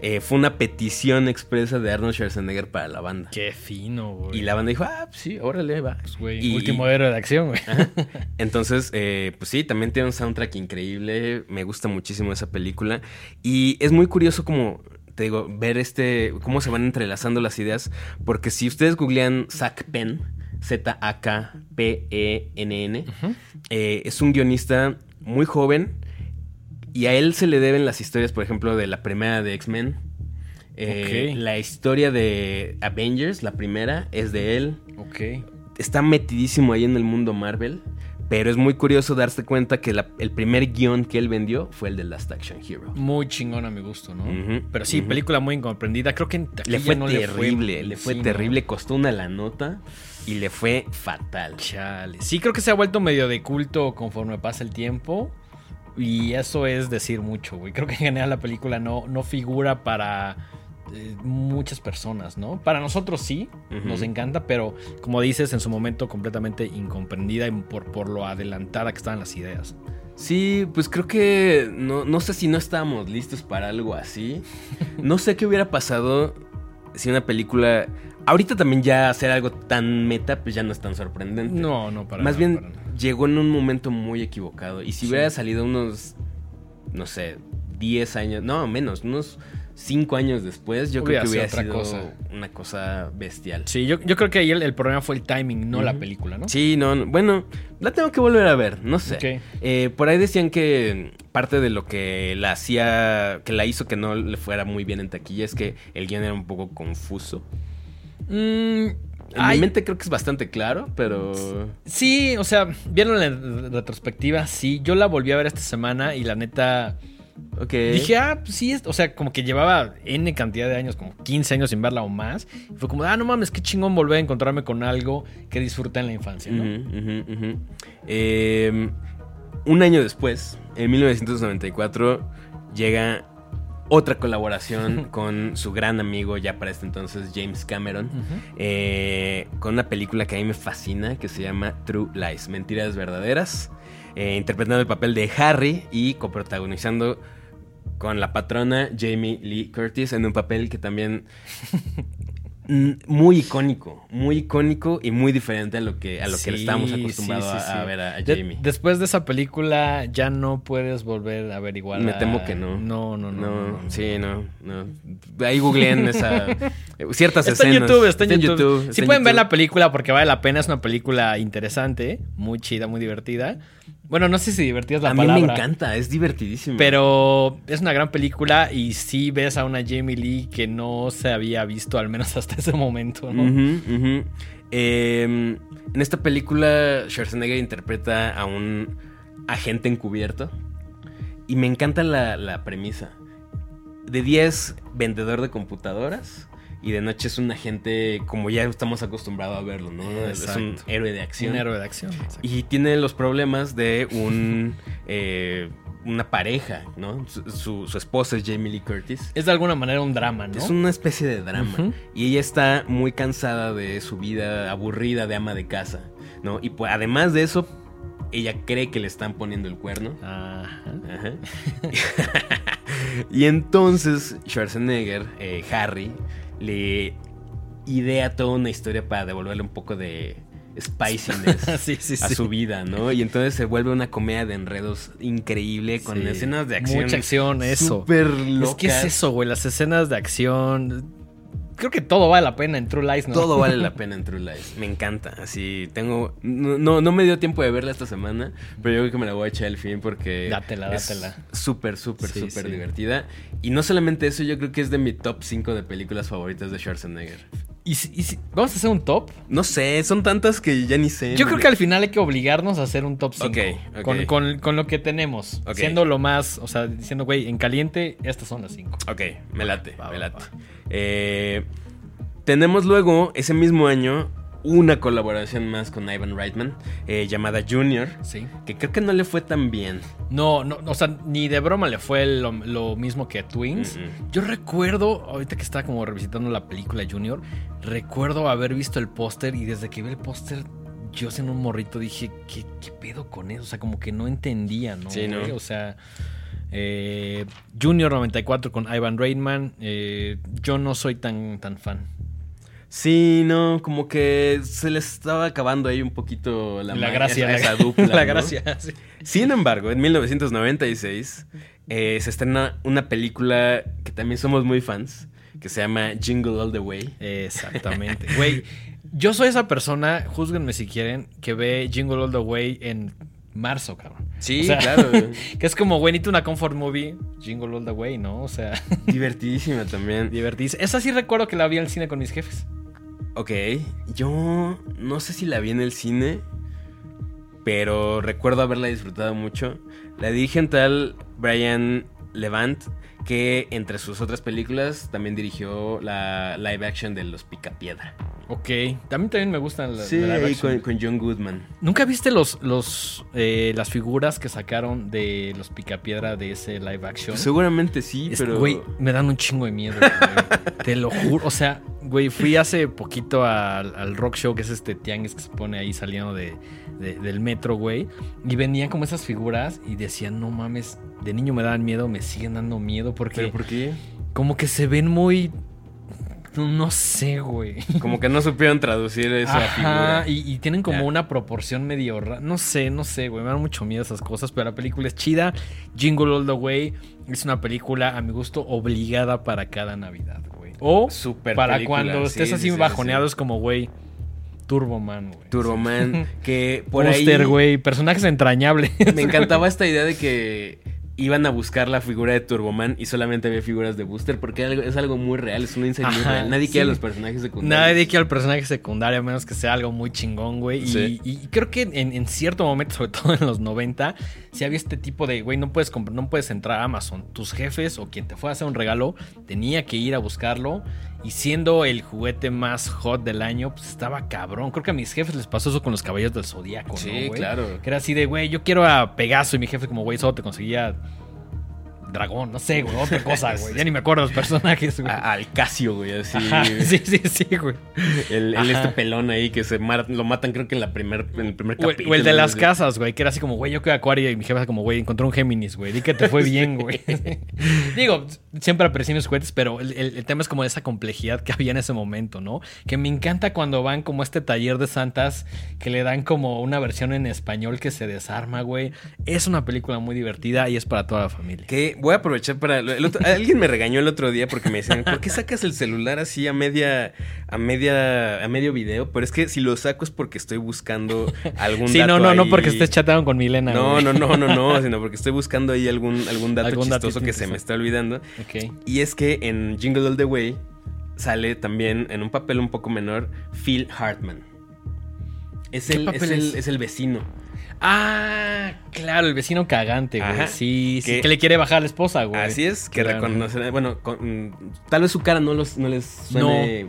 eh, fue una petición expresa de Arnold Schwarzenegger para la banda. Qué fino, güey. Y la banda dijo, ah, pues sí, órale, va. Pues, güey, Y- último héroe de acción, güey. Ajá. Entonces, eh, pues sí, también tiene un soundtrack increíble. Me gusta muchísimo esa película. Y es muy curioso como, te digo, ver este, cómo se van entrelazando las ideas. Porque si ustedes googlean Zach Penn, Z-A-K-P-E-N-N, eh, es un guionista muy joven. Y a él se le deben las historias, por ejemplo, de la primera de X-Men. Eh. La historia de Avengers, la primera, es de él Ok. está metidísimo ahí en el mundo Marvel. Pero es muy curioso darse cuenta que la- el primer guion que él vendió fue el de Last Action Hero. Muy chingón a mi gusto, ¿no? Pero sí, película muy incomprendida. Creo que en Le fue no terrible, le fue, terrible. Costó una la nota y le fue fatal. Chale. Sí, creo que se ha vuelto medio de culto conforme pasa el tiempo. Y eso es decir mucho, güey. Creo que en general la película no, no figura para eh, muchas personas, ¿no? Para nosotros sí, nos encanta, pero como dices, en su momento completamente incomprendida y por, por lo adelantada que estaban las ideas. Sí, pues creo que no, no sé si no estábamos listos para algo así. No sé qué hubiera pasado si una película... Ahorita también ya hacer algo tan meta, pues ya no es tan sorprendente. No, no, para Más nada, bien para nada. Llegó en un momento muy equivocado. Y si Sí. hubiera salido unos, no sé, 10 años, no, menos, unos 5 años después, yo Hubiera creo que hubiera sido sido otra cosa. una cosa bestial. Sí, yo, yo creo que ahí el, el problema fue el timing, no la película, ¿no? Sí, no, no, bueno, la tengo que volver a ver, no sé. Eh, por ahí decían que parte de lo que la hacía, que la hizo que no le fuera muy bien en taquilla es que el guion era un poco confuso. Mm, En ay, mi mente creo que es bastante claro, pero... Sí, o sea, vieron la retrospectiva, sí. Yo la volví a ver esta semana y la neta Ok. Dije, ah, pues sí, es- o sea, como que llevaba N cantidad de años, como 15 años sin verla o más. Y fue como, ah, no mames, qué chingón volver a encontrarme con algo que disfruté en la infancia, ¿no? Ujú, ujú, ujú. Eh, un año después, en 1994, llega otra colaboración con su gran amigo, ya para este entonces, James Cameron, eh, con una película que a mí me fascina, que se llama True Lies, Mentiras Verdaderas, eh, interpretando el papel de Harry y coprotagonizando con la patrona Jamie Lee Curtis en un papel que también muy icónico, muy icónico y muy diferente a lo que a lo que Sí, estábamos sí, acostumbrados sí, a- sí. a, ver a, a De- Jamie. después de esa película ya no puedes volver a ver igual. Me temo que no. No, no, no. no, no, no. sí, no, no. Ahí googleen esa ciertas Está en escenas. YouTube, está en YouTube. está Si en pueden ver YouTube. la película porque vale la pena, es una película interesante, muy chida, muy divertida. Bueno, no sé si divertida es la a mí palabra. me encanta, es divertidísimo. Pero es una gran película y sí ves a una Jamie Lee que no se había visto, al menos hasta ese momento, ¿no? Eh, en esta película, Schwarzenegger interpreta a un agente encubierto. Y me encanta la, la premisa. De día es vendedor de computadoras. Y de noche es un agente como ya estamos acostumbrados a verlo, ¿no? Es un Exacto. héroe de acción. Un héroe de acción. exacto. Y tiene los problemas de un eh, una pareja, ¿no? Su, su- su esposa es Jamie Lee Curtis. Es de alguna manera un drama, ¿no? Es una especie de drama. Y ella está muy cansada de su vida aburrida de ama de casa, ¿no? Y pues, además de eso, ella cree que le están poniendo el cuerno. Ajá. Ajá. y entonces Schwarzenegger, eh, Harry, le idea toda una historia para devolverle un poco de spiciness Sí, sí, a su vida, ¿no? Y entonces se vuelve una comedia de enredos increíble con escenas de acción. Mucha acción, eso. Súper Es que es eso, güey, las escenas de acción. Creo que todo vale la pena en True Lies, ¿no? Todo vale la pena en True Lies. Me encanta. Así, tengo. No, no, me dio tiempo de verla esta semana, pero yo creo que me la voy a echar al fin porque. Dátela, es dátela. Súper, súper, Sí, súper sí. divertida. Y no solamente eso, yo creo que es de mi top 5 de películas favoritas de Schwarzenegger. ¿Y si- y si- ¿Vamos a hacer un top? No sé, son tantas que ya ni sé. Yo creo que al final hay que obligarnos a hacer un top 5. Ok, ok. Con, con- con lo que tenemos. Siendo lo más, o sea, diciendo, güey, en caliente, estas son las 5. Ok, me late, Va, me va, late. va. Eh, tenemos luego, ese mismo año, una colaboración más con Ivan Reitman, eh, llamada Junior, Sí. que creo que no le fue tan bien. No, no, o sea, ni de broma le fue lo, lo mismo que a Twins. Yo recuerdo, ahorita que estaba como revisitando la película Junior, recuerdo haber visto el póster y desde que vi el póster, yo siendo un morrito dije, ¿qué, qué pedo con eso? O sea, como que no entendía, ¿no? Sí, ¿no? O sea, eh, Junior 94 con Ivan Reitman, eh, yo no soy tan, tan fan. Sí, no, como que se les estaba acabando ahí un poquito la, gracia, esa, la, esa dupla. la ¿no? gracia. sí. Sin embargo, en 1996 eh, se estrena una película que también somos muy fans, que se llama Jingle All the Way. Exactamente. Güey, yo soy esa persona, juzguenme si quieren, que ve Jingle All the Way en marzo, cabrón. Sí, O sea, claro. Que es como, güey, una comfort movie, Jingle All the Way, ¿no? O sea, Divertidísima también. divertirse. Esa sí recuerdo que la vi al cine con mis jefes. Ok, yo no sé si la vi en el cine, pero recuerdo haberla disfrutado mucho. La dirige en tal Brian Levant, que entre sus otras películas también dirigió la live action de Los Picapiedra. Ok. Mí también me gustan las Sí, action. con, con John Goodman. ¿Nunca viste los, los, eh, las figuras que sacaron de los Picapiedra de ese live action? Seguramente sí, Es- pero... Güey, me dan un chingo de miedo. güey. Te lo juro. O sea, güey, fui hace poquito al, al rock show, que es este tianguis que se pone ahí saliendo de, de- del metro, güey. Y venían como esas figuras y decían, no mames, de niño me daban miedo, me siguen dando miedo porque ¿Pero por qué? como que se ven muy... No sé, güey. Como que no supieron traducir esa Ajá, figura. y, y tienen como una proporción medio ra- No sé, no sé, güey. Me dan mucho miedo esas cosas, pero la película es chida. Jingle All the Way es una película, a mi gusto, obligada para cada Navidad, güey. O Súper para película, cuando estés sí, así sí, bajoneado, sí. es como, güey, Turboman, güey. Turboman, que por ahí... güey. Personajes entrañables. Me encantaba esta idea de que iban a buscar la figura de Turboman y solamente había figuras de Booster porque es algo muy real, es una insight muy real. Nadie sí. quiere a los personajes secundarios. Nadie quiere al personaje secundario a menos que sea algo muy chingón, güey. Y, Sí. y creo que en, en cierto momento, sobre todo en los 90, si había este tipo de, güey, no puedes comprar, no puedes entrar a Amazon. Tus jefes o quien te fue a hacer un regalo tenía que ir a buscarlo. Y siendo el juguete más hot del año, pues estaba cabrón. Creo que a mis jefes les pasó eso con los caballeros del Zodíaco, ¿no, Sí, claro. Que era así de, güey, yo quiero a Pegaso. Y mi jefe, como, güey, solo te conseguía dragón, no sé, güey, otra cosa, güey. Ya ni me acuerdo los personajes, güey. A- al Casio, güey, así. Ajá, sí, sí, sí, güey. El, este pelón ahí que se mar- lo matan, creo que en la primer, en el primer capítulo. o el de las casas, güey, que era así como, güey, yo quiero acuario y mi jefa como, güey, encontré un Géminis, güey, di que te fue bien, güey. Digo, siempre aprecié mis juguetes, pero el, el- el tema es como esa complejidad que había en ese momento, ¿no? Que me encanta cuando van como a este taller de santas que le dan como una versión en español que se desarma, güey. Es una película muy divertida y es para toda la familia. Que voy a aprovechar para. el otro- alguien me regañó el otro día porque me decían, ¿por qué sacas el celular así a media. a media. a medio video? Pero es que si lo saco es porque estoy buscando algún Sí, dato. no, no, no porque estés chateando con Milena. No, güey. no, no, no, no, sino porque estoy buscando ahí algún, algún dato Algún chistoso que se me está olvidando. Ok. Y es que en Jingle All the Way sale también en un papel un poco menor Phil Hartman. Es ¿Qué el, es, papel el, es el vecino. Ah, claro, el vecino cagante, güey. Ajá. Sí, sí, Que- que le quiere bajar a la esposa, güey. Así es, que Claro. reconocerán. Bueno, con- tal vez su cara no, los, no les suene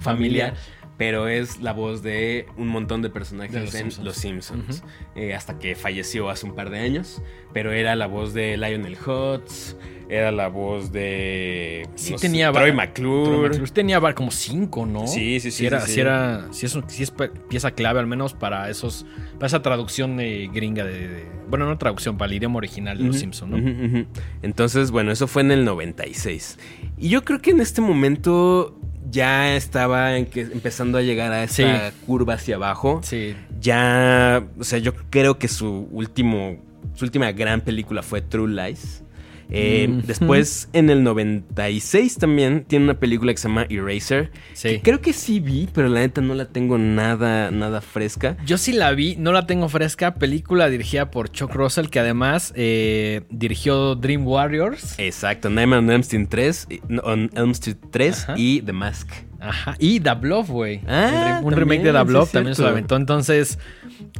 familiar, pero es la voz de un montón de personajes De los en Simpsons. Los Simpsons. Eh, hasta que falleció hace un par de años. Pero era la voz de Lionel Hutz, era la voz de. Sí no sé, tenía Troy McClure. Troy McClure tenía como cinco, ¿no? Sí, sí, sí, Si era, sí, sí. si era, si es, un- si es pieza clave al menos para esos, para esa traducción eh, gringa de, de- bueno, no traducción, para el idioma original de los Simpsons, ¿no? Entonces, bueno, eso fue en el 96. Y yo creo que en este momento ya estaba en que- empezando a llegar a esa Sí. curva hacia abajo. Sí. Ya, o sea, yo creo que su último, su última gran película fue True Lies. Eh, Ujú. Después, en el 96 también, tiene una película que se llama Eraser. Sí. que creo que sí vi, pero la neta no la tengo nada, nada fresca. Yo sí la vi, no la tengo fresca. Película dirigida por Chuck Russell, que además eh, dirigió Dream Warriors. Exacto, Nightmare on Elm Street 3, y- no, on Elm Street 3 Ajá. y The Mask. Ajá. Y The Bluff, güey. Ah, Un también, remake de The Bluff también se lo aventó. Entonces,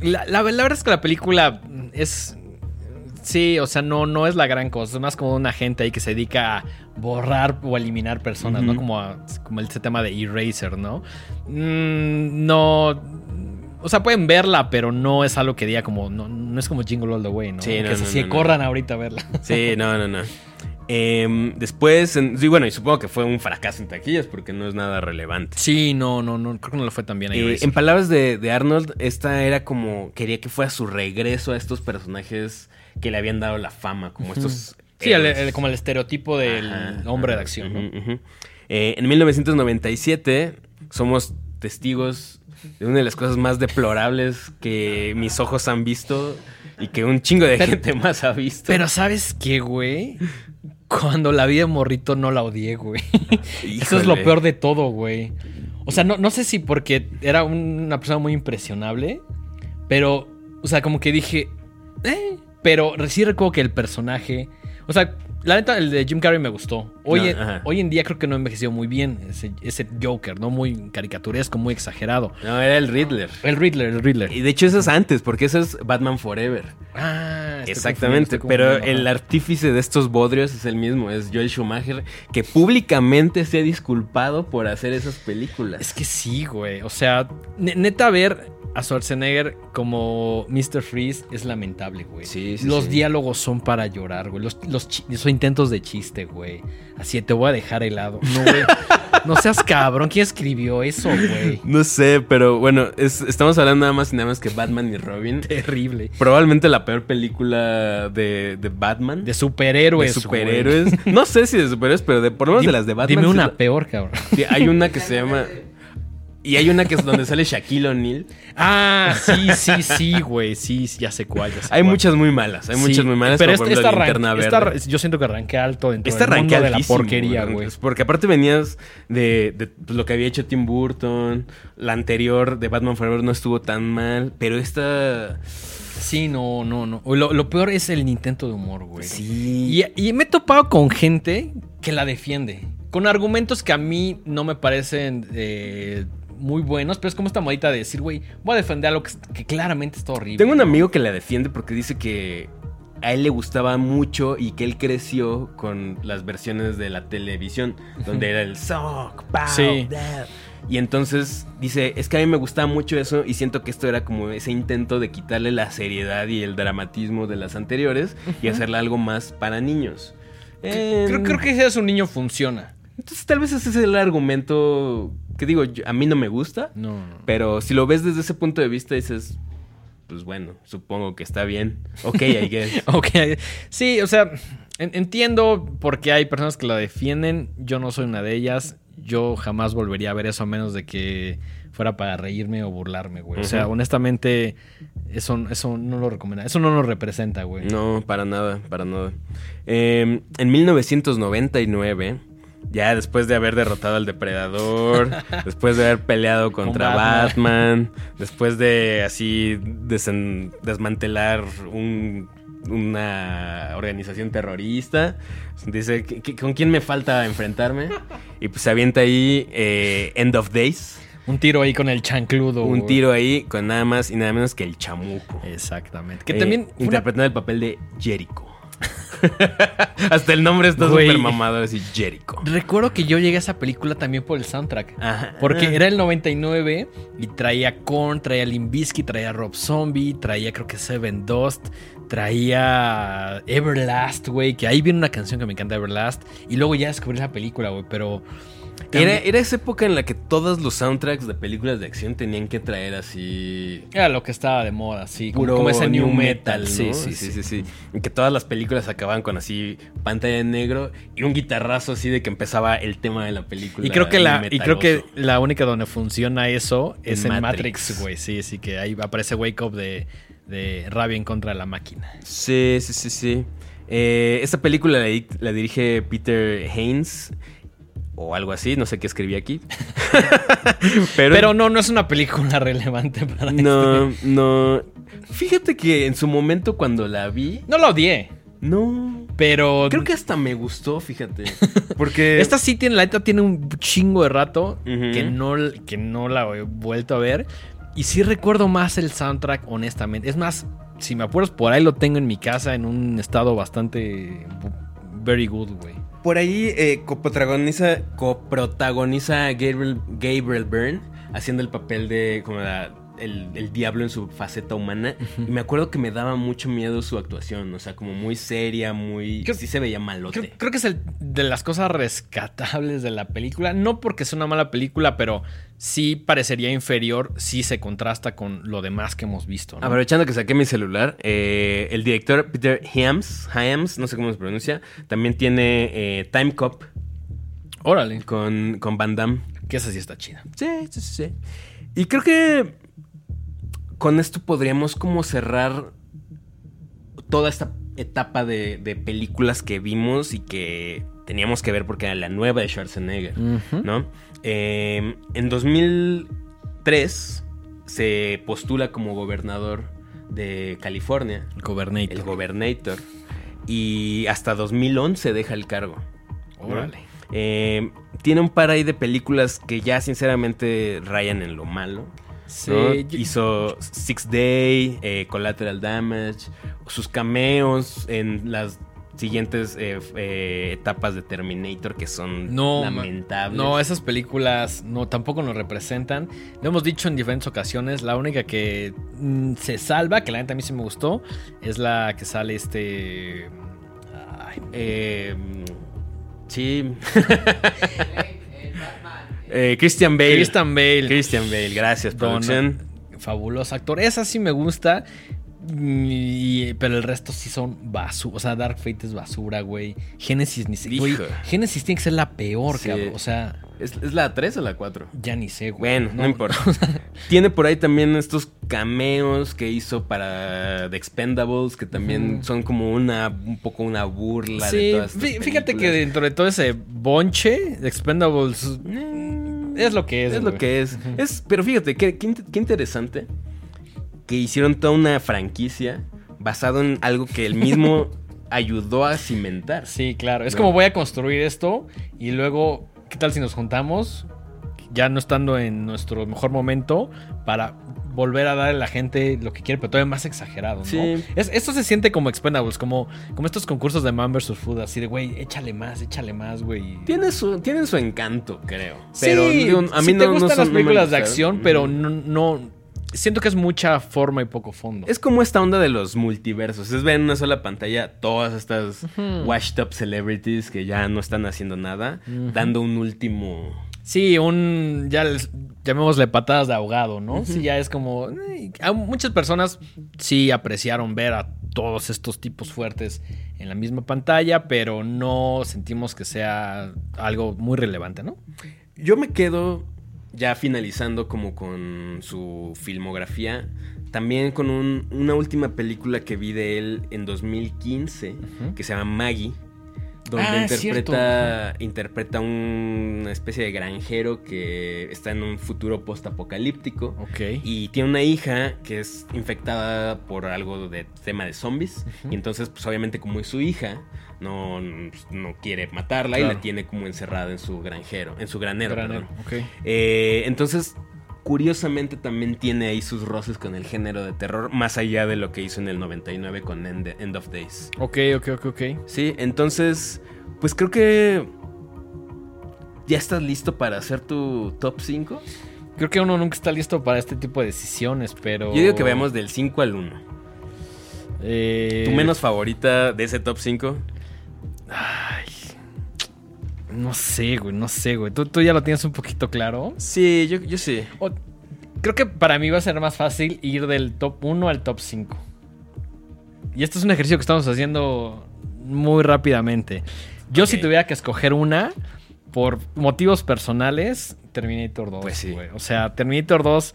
la, la- la verdad es que la película es. Sí, o sea, no, no es la gran cosa. Es más como una gente ahí que se dedica a borrar o eliminar personas, ¿no? Como, a- como ese tema de Eraser, ¿no? Mm, no. O sea, pueden verla, pero no es algo que diga como. No, no es como Jingle All the Way, ¿no? Sí, que no, se no, sí no, no. corran ahorita a verla. Sí, no, no, no. Em, después, en- sí, bueno, y supongo que fue un fracaso en taquillas porque no es nada relevante. Sí, no, no, no. Creo que no le fue tan bien Eh, en palabras de, de Arnold, esta era como, quería que fuera su regreso a estos personajes que le habían dado la fama, como estos... Sí, el- héroes. el- como el estereotipo del Ajá, hombre de acción, ¿no? Eh, en 1997 somos testigos de una de las cosas más deplorables que mis ojos han visto y que un chingo de Pero- gente más ha visto. Pero ¿sabes qué, güey? Cuando la vi de morrito no la odié, güey. Eso es lo peor de todo, güey. O sea, no, no sé si porque era una persona muy impresionable, pero, o sea, como que dije, eh, pero sí recuerdo que el personaje, o sea, la neta, el de Jim Carrey me gustó. Hoy, No, en, hoy en día creo que no envejeció muy bien ese, ese Joker, ¿no? Muy caricaturesco, muy exagerado. No, era el Riddler. El Riddler, el Riddler. Y de hecho eso es antes, porque eso es Batman Forever. Ah, estoy Exactamente, confundiendo, pero el artífice de estos bodrios es el mismo, es Joel Schumacher, que públicamente se ha disculpado por hacer esas películas. Es que sí, güey. O sea, ne- neta ver a Schwarzenegger como Mr. Freeze es lamentable, güey. Sí, sí, Los sí. diálogos son para llorar, güey. Los, los, esos intentos de chiste, güey. Así te voy a dejar helado. No, güey. No seas cabrón. ¿Quién escribió eso, güey? No sé, pero bueno, es- estamos hablando nada más y nada más que Batman y Robin. Terrible. Probablemente la peor película de, de Batman. De superhéroes. De superhéroes. No sé si de superhéroes, pero de, por lo menos Dime, de las de Batman. Dime una la- peor, cabrón. sí, hay una que se llama. Y hay una que es donde sale Shaquille O'Neal. Ah, sí, sí, sí, güey. Sí, sí, ya sé cuál. ya sé Hay cuál. muchas muy malas, hay Sí, muchas muy malas. Pero esta, esta esta Verde. arran- yo siento que arranqué alto dentro Esta del mundo de la porquería, güey. güey. Porque aparte venías de, de, pues, lo que había hecho Tim Burton. La anterior de Batman Forever no estuvo tan mal. Pero esta. Sí, no, no, no. Lo, lo peor es el intento de humor, güey. Sí. Y, y me he topado con gente que la defiende. Con argumentos que a mí no me parecen eh, muy buenos. Pero es como esta modita de decir, güey, voy a defender algo que, que claramente está horrible. Tengo un amigo que la defiende porque dice que a él le gustaba mucho y que él creció con las versiones de la televisión, donde era el sock, pow, Sí. Y entonces dice, es que a mí me gustaba mucho eso y siento que esto era como ese intento de quitarle la seriedad y el dramatismo de las anteriores y hacerle algo más para niños. Creo, creo que si eres un niño funciona. Entonces tal vez ese es el argumento que digo, yo- a mí no me gusta, No, pero si lo ves desde ese punto de vista dices, pues bueno, supongo que está bien. Ok, I guess. Ok, sí, o sea, en- entiendo por qué hay personas que la defienden. Yo no soy una de ellas. Yo jamás volvería a ver eso a menos de que fuera para reírme o burlarme, güey. O sea, honestamente, eso, eso no lo recomienda. Eso no nos representa, güey. No, para nada, para nada. Eh, en 1999, ya después de haber derrotado al depredador, después de haber peleado contra Con Batman. Batman, después de así desen- desmantelar un- una organización terrorista, dice, "¿Qué- qué- ¿con quién me falta enfrentarme? Y pues se avienta ahí eh, End of Days, Un tiro ahí con el chancludo. un tiro ahí con nada más y nada menos que el chamuco. Exactamente. Que Eh, también. una- interpretando el papel de Jericho. Hasta el nombre está súper mamado, así Jericho. Recuerdo que yo llegué a esa película también por el soundtrack. Ajá. Porque era el 99 y traía Korn, traía Limbisky, traía Rob Zombie, traía creo que Seven Dust, traía Everlast, güey, que ahí viene una canción que me encanta, Everlast, y luego ya descubrí la película, güey, pero... Era, era esa época en la que todos los soundtracks de películas de acción tenían que traer así. Era lo que estaba de moda, sí, como, Puro como ese new metal, ¿no? sí, sí, sí, sí, sí, Y que todas las películas acababan con así pantalla en negro y un guitarrazo así de que empezaba el tema de la película. Y creo que la y creo que la única donde funciona eso es En en Matrix. Güey. Sí, sí que ahí aparece Wake Up de, de Rabia en contra de la máquina. Sí, sí, sí, sí. Eh, esta película la dirige Peter Haynes o algo así, no sé qué escribí aquí. Pero, Pero no, no es una película relevante para no, este. no. Fíjate que en su momento cuando la vi, No la odié, no. pero Creo que hasta me gustó, fíjate. Porque Esta sí tiene, la neta tiene un chingo de rato que, no, que no la he vuelto a ver. Y sí recuerdo más el soundtrack, honestamente. Es más, si me apuras, por ahí lo tengo en mi casa en un estado bastante very good, güey. Por ahí eh, coprotagoniza, coprotagoniza a Gabriel, Gabriel Byrne haciendo el papel de como la- el, el diablo en su faceta humana. Y me acuerdo que me daba mucho miedo su actuación. O sea, como muy seria, muy. Creo- sí se veía malote. Creo, creo que es el- de las cosas rescatables de la película. No porque sea una mala película, pero sí parecería inferior si se contrasta con lo demás que hemos visto. ¿no? Aprovechando que saqué mi celular, eh, el director Peter Hyams, Hyams, no sé cómo se pronuncia, también tiene eh, Time Cop Órale. con, con Van Damme. Que esa sí está chida. Sí, sí, sí, sí. Y creo que con esto podríamos como cerrar toda esta etapa de, de películas que vimos y que teníamos que ver porque era la nueva de Schwarzenegger. ¿no? Eh, en 2003 se postula como gobernador de California, Gobernator. el gobernator, y hasta 2011 deja el cargo. ¿no? Órale. Eh, tiene un par ahí de películas que ya sinceramente rayan en lo malo. Sí, ¿no? yo- Hizo Six Day, eh, Collateral Damage, sus cameos en las siguientes eh, eh, etapas de Terminator que son No, lamentables. No, esas películas no tampoco nos representan. Lo hemos dicho en diferentes ocasiones. La única que mm, se salva, que la neta a mí sí me gustó, es la que sale este. ay, Eh, sí. Eh, Christian Bale. Christian Bale. Christian Bale, gracias, Don- producción. fabuloso actor. Esa sí me gusta. Y- pero el resto sí son basura. O sea, Dark Fate es basura, güey. Génesis ni Hijo. Génesis tiene que ser la peor, Sí. cabrón. O sea, ¿Es, es la 3 o la 4? ya ni sé, güey. Bueno, no, importa. Tiene por ahí también estos cameos que hizo para The Expendables, que también son como una, un poco una burla Sí, de todas estas fí- fíjate que dentro de todo ese bonche de Expendables Eh, es lo que es. Es lo güey. que es. Es pero fíjate, qué, qué interesante que hicieron toda una franquicia basado en algo que él mismo ayudó a cimentar. Sí, claro. Es No. como voy a construir esto y luego, ¿qué tal si nos juntamos? Ya no estando en nuestro mejor momento para volver a darle a la gente lo que quiere, pero todavía más exagerado, ¿no? Sí. Es- esto se siente como Expendables, como, como estos concursos de Man vs. Food, así de, güey, échale más, échale más, güey. Tiene su, tienen su encanto, creo. Sí, Pero digo, a mí si no, te no gustan son- las no películas de acción, pero no, no... Siento que es mucha forma y poco fondo. Es como esta onda de los multiversos. Es ver en una sola pantalla todas estas washed up celebrities que ya no están haciendo nada, dando un último. Sí, un. Ya les- llamémosle patadas de ahogado, ¿no? Sí, ya es como. eh, a muchas personas sí apreciaron ver a todos estos tipos fuertes en la misma pantalla, pero no sentimos que sea algo muy relevante, ¿no? Yo me quedo ya finalizando como con su filmografía. También con un- una última película que vi de él en 2015 Ujú. que se llama Maggie. Donde Ah, interpreta, interpreta una especie de granjero que está en un futuro post-apocalíptico. Ok. Y tiene una hija que es infectada por algo de tema de zombies. Y entonces, pues obviamente como es su hija, no, no quiere matarla y la tiene como encerrada en su granjero, en su granero. Granero. Eh, entonces, curiosamente también tiene ahí sus roces con el género de terror, más allá de lo que hizo en el 99 con End, End of Days. Ok, ok, ok, ok. Sí, entonces, pues creo que... ¿Ya estás listo para hacer tu top 5? Creo que uno nunca está listo para este tipo de decisiones, pero. Yo digo que veamos del 5 al 1. Eh, ¿Tu menos favorita de ese top 5? Ay. No sé, güey, no sé, güey. ¿Tú, tú ya lo tienes un poquito claro. Sí, yo, yo sí. O- creo que para mí va a ser más fácil ir del top 1 al top 5. Y esto es un ejercicio que estamos haciendo muy rápidamente. Yo si tuviera que escoger una, por motivos personales, Terminator 2. Pues sí. O sea, Terminator 2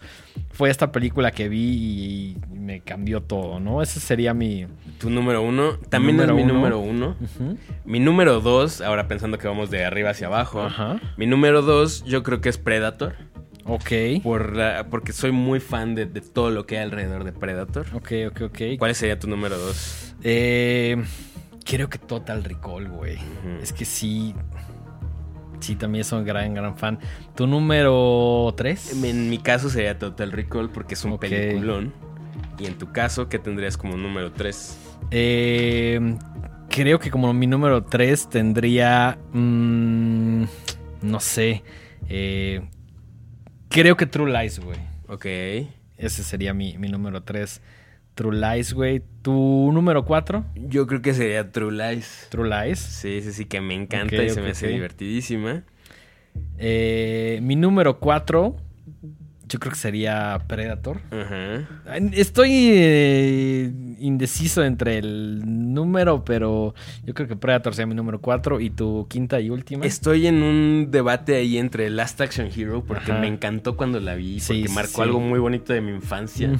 fue esta película que vi y me cambió todo, ¿no? Ese sería mi... Tu número 1 también Número es mi uno. número 1. Ujú. Mi número 2, ahora pensando que vamos de arriba hacia abajo. Mi número 2 yo creo que es Predator. Ok. Por la- porque soy muy fan de, de todo lo que hay alrededor de Predator. Ok, ok, ok. ¿Cuál sería tu número 2? Eh, creo que Total Recall, güey. Es que sí. Sí, también soy un gran, gran fan. ¿Tu número 3? En mi caso sería Total Recall porque es un Ok. peliculón. Y en tu caso, ¿qué tendrías como número 3? Eh, creo que como mi número 3 tendría. mm, no sé. eh, creo que True Lies, güey. Ok. Ese sería mi, mi número 3. True Lies, güey. ¿Tu número 4? Yo creo que sería True Lies. True Lies. Sí, sí, sí, que me encanta y se me hace divertidísima. Eh, mi número 4. Yo creo que sería Predator. Ajá. Estoy eh, indeciso entre el número, pero yo creo que Predator sea mi número 4 y tu quinta y última. Estoy en un debate ahí entre Last Action Hero porque me encantó cuando la vi, porque sí, marcó sí. algo muy bonito de mi infancia.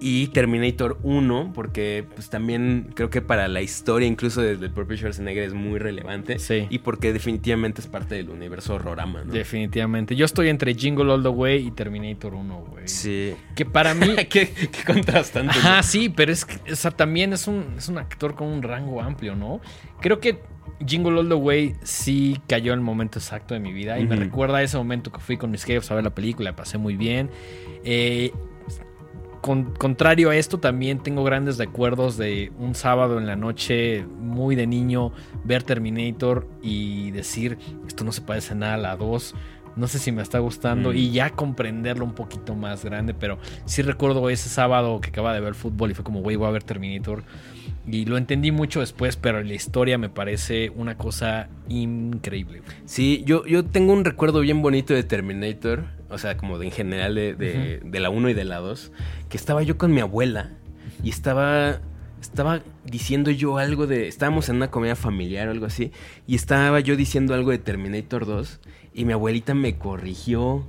Y Terminator 1, porque pues también creo que para la historia, incluso desde el propio Schwarzenegger, es muy relevante. Sí. Y porque definitivamente es parte del universo horrorama, ¿no? Definitivamente. Yo estoy entre Jingle All the Way y Terminator 1, güey. Sí. Que para mí. qué, qué contrastante. ¿no? Ajá, sí, pero es que o sea, también es un, es un actor con un rango amplio, ¿no? Creo que Jingle All the Way sí cayó en el momento exacto de mi vida y me recuerda a ese momento que fui con mis jefes a ver la película, la pasé muy bien. Eh, con- contrario a esto, también tengo grandes recuerdos de un sábado en la noche, muy de niño, ver Terminator y decir, esto no se parece nada a la 2. No sé si me está gustando Mm. y ya comprenderlo un poquito más grande, pero sí recuerdo ese sábado que acaba de ver fútbol y fue como, güey, voy a ver Terminator. Y lo entendí mucho después, pero la historia me parece una cosa increíble. Sí, yo, yo tengo un recuerdo bien bonito de Terminator, o sea, como de en general de, de- de la 1 y de la 2, que estaba yo con mi abuela y estaba estaba diciendo yo algo de estábamos en una comedia familiar o algo así y estaba yo diciendo algo de Terminator 2 y mi abuelita me corrigió.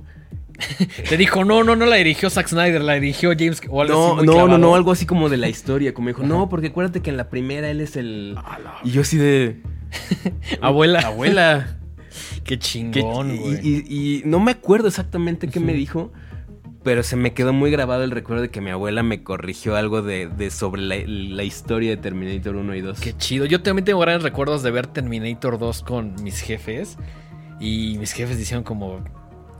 Te dijo, no, no, no la dirigió Zack Snyder, la dirigió James. O algo No, así no, no, no, algo así como de la historia, como dijo, "No, porque acuérdate que en la primera él es el y yo así de Abuela. abuela Qué chingón, güey. y- y no me acuerdo exactamente qué me dijo, pero se me quedó muy grabado el recuerdo de que mi abuela me corrigió algo de, de sobre la, la historia de Terminator 1 y 2. Qué chido. Yo también tengo grandes recuerdos de ver Terminator 2 con mis jefes. Y mis jefes dijeron como...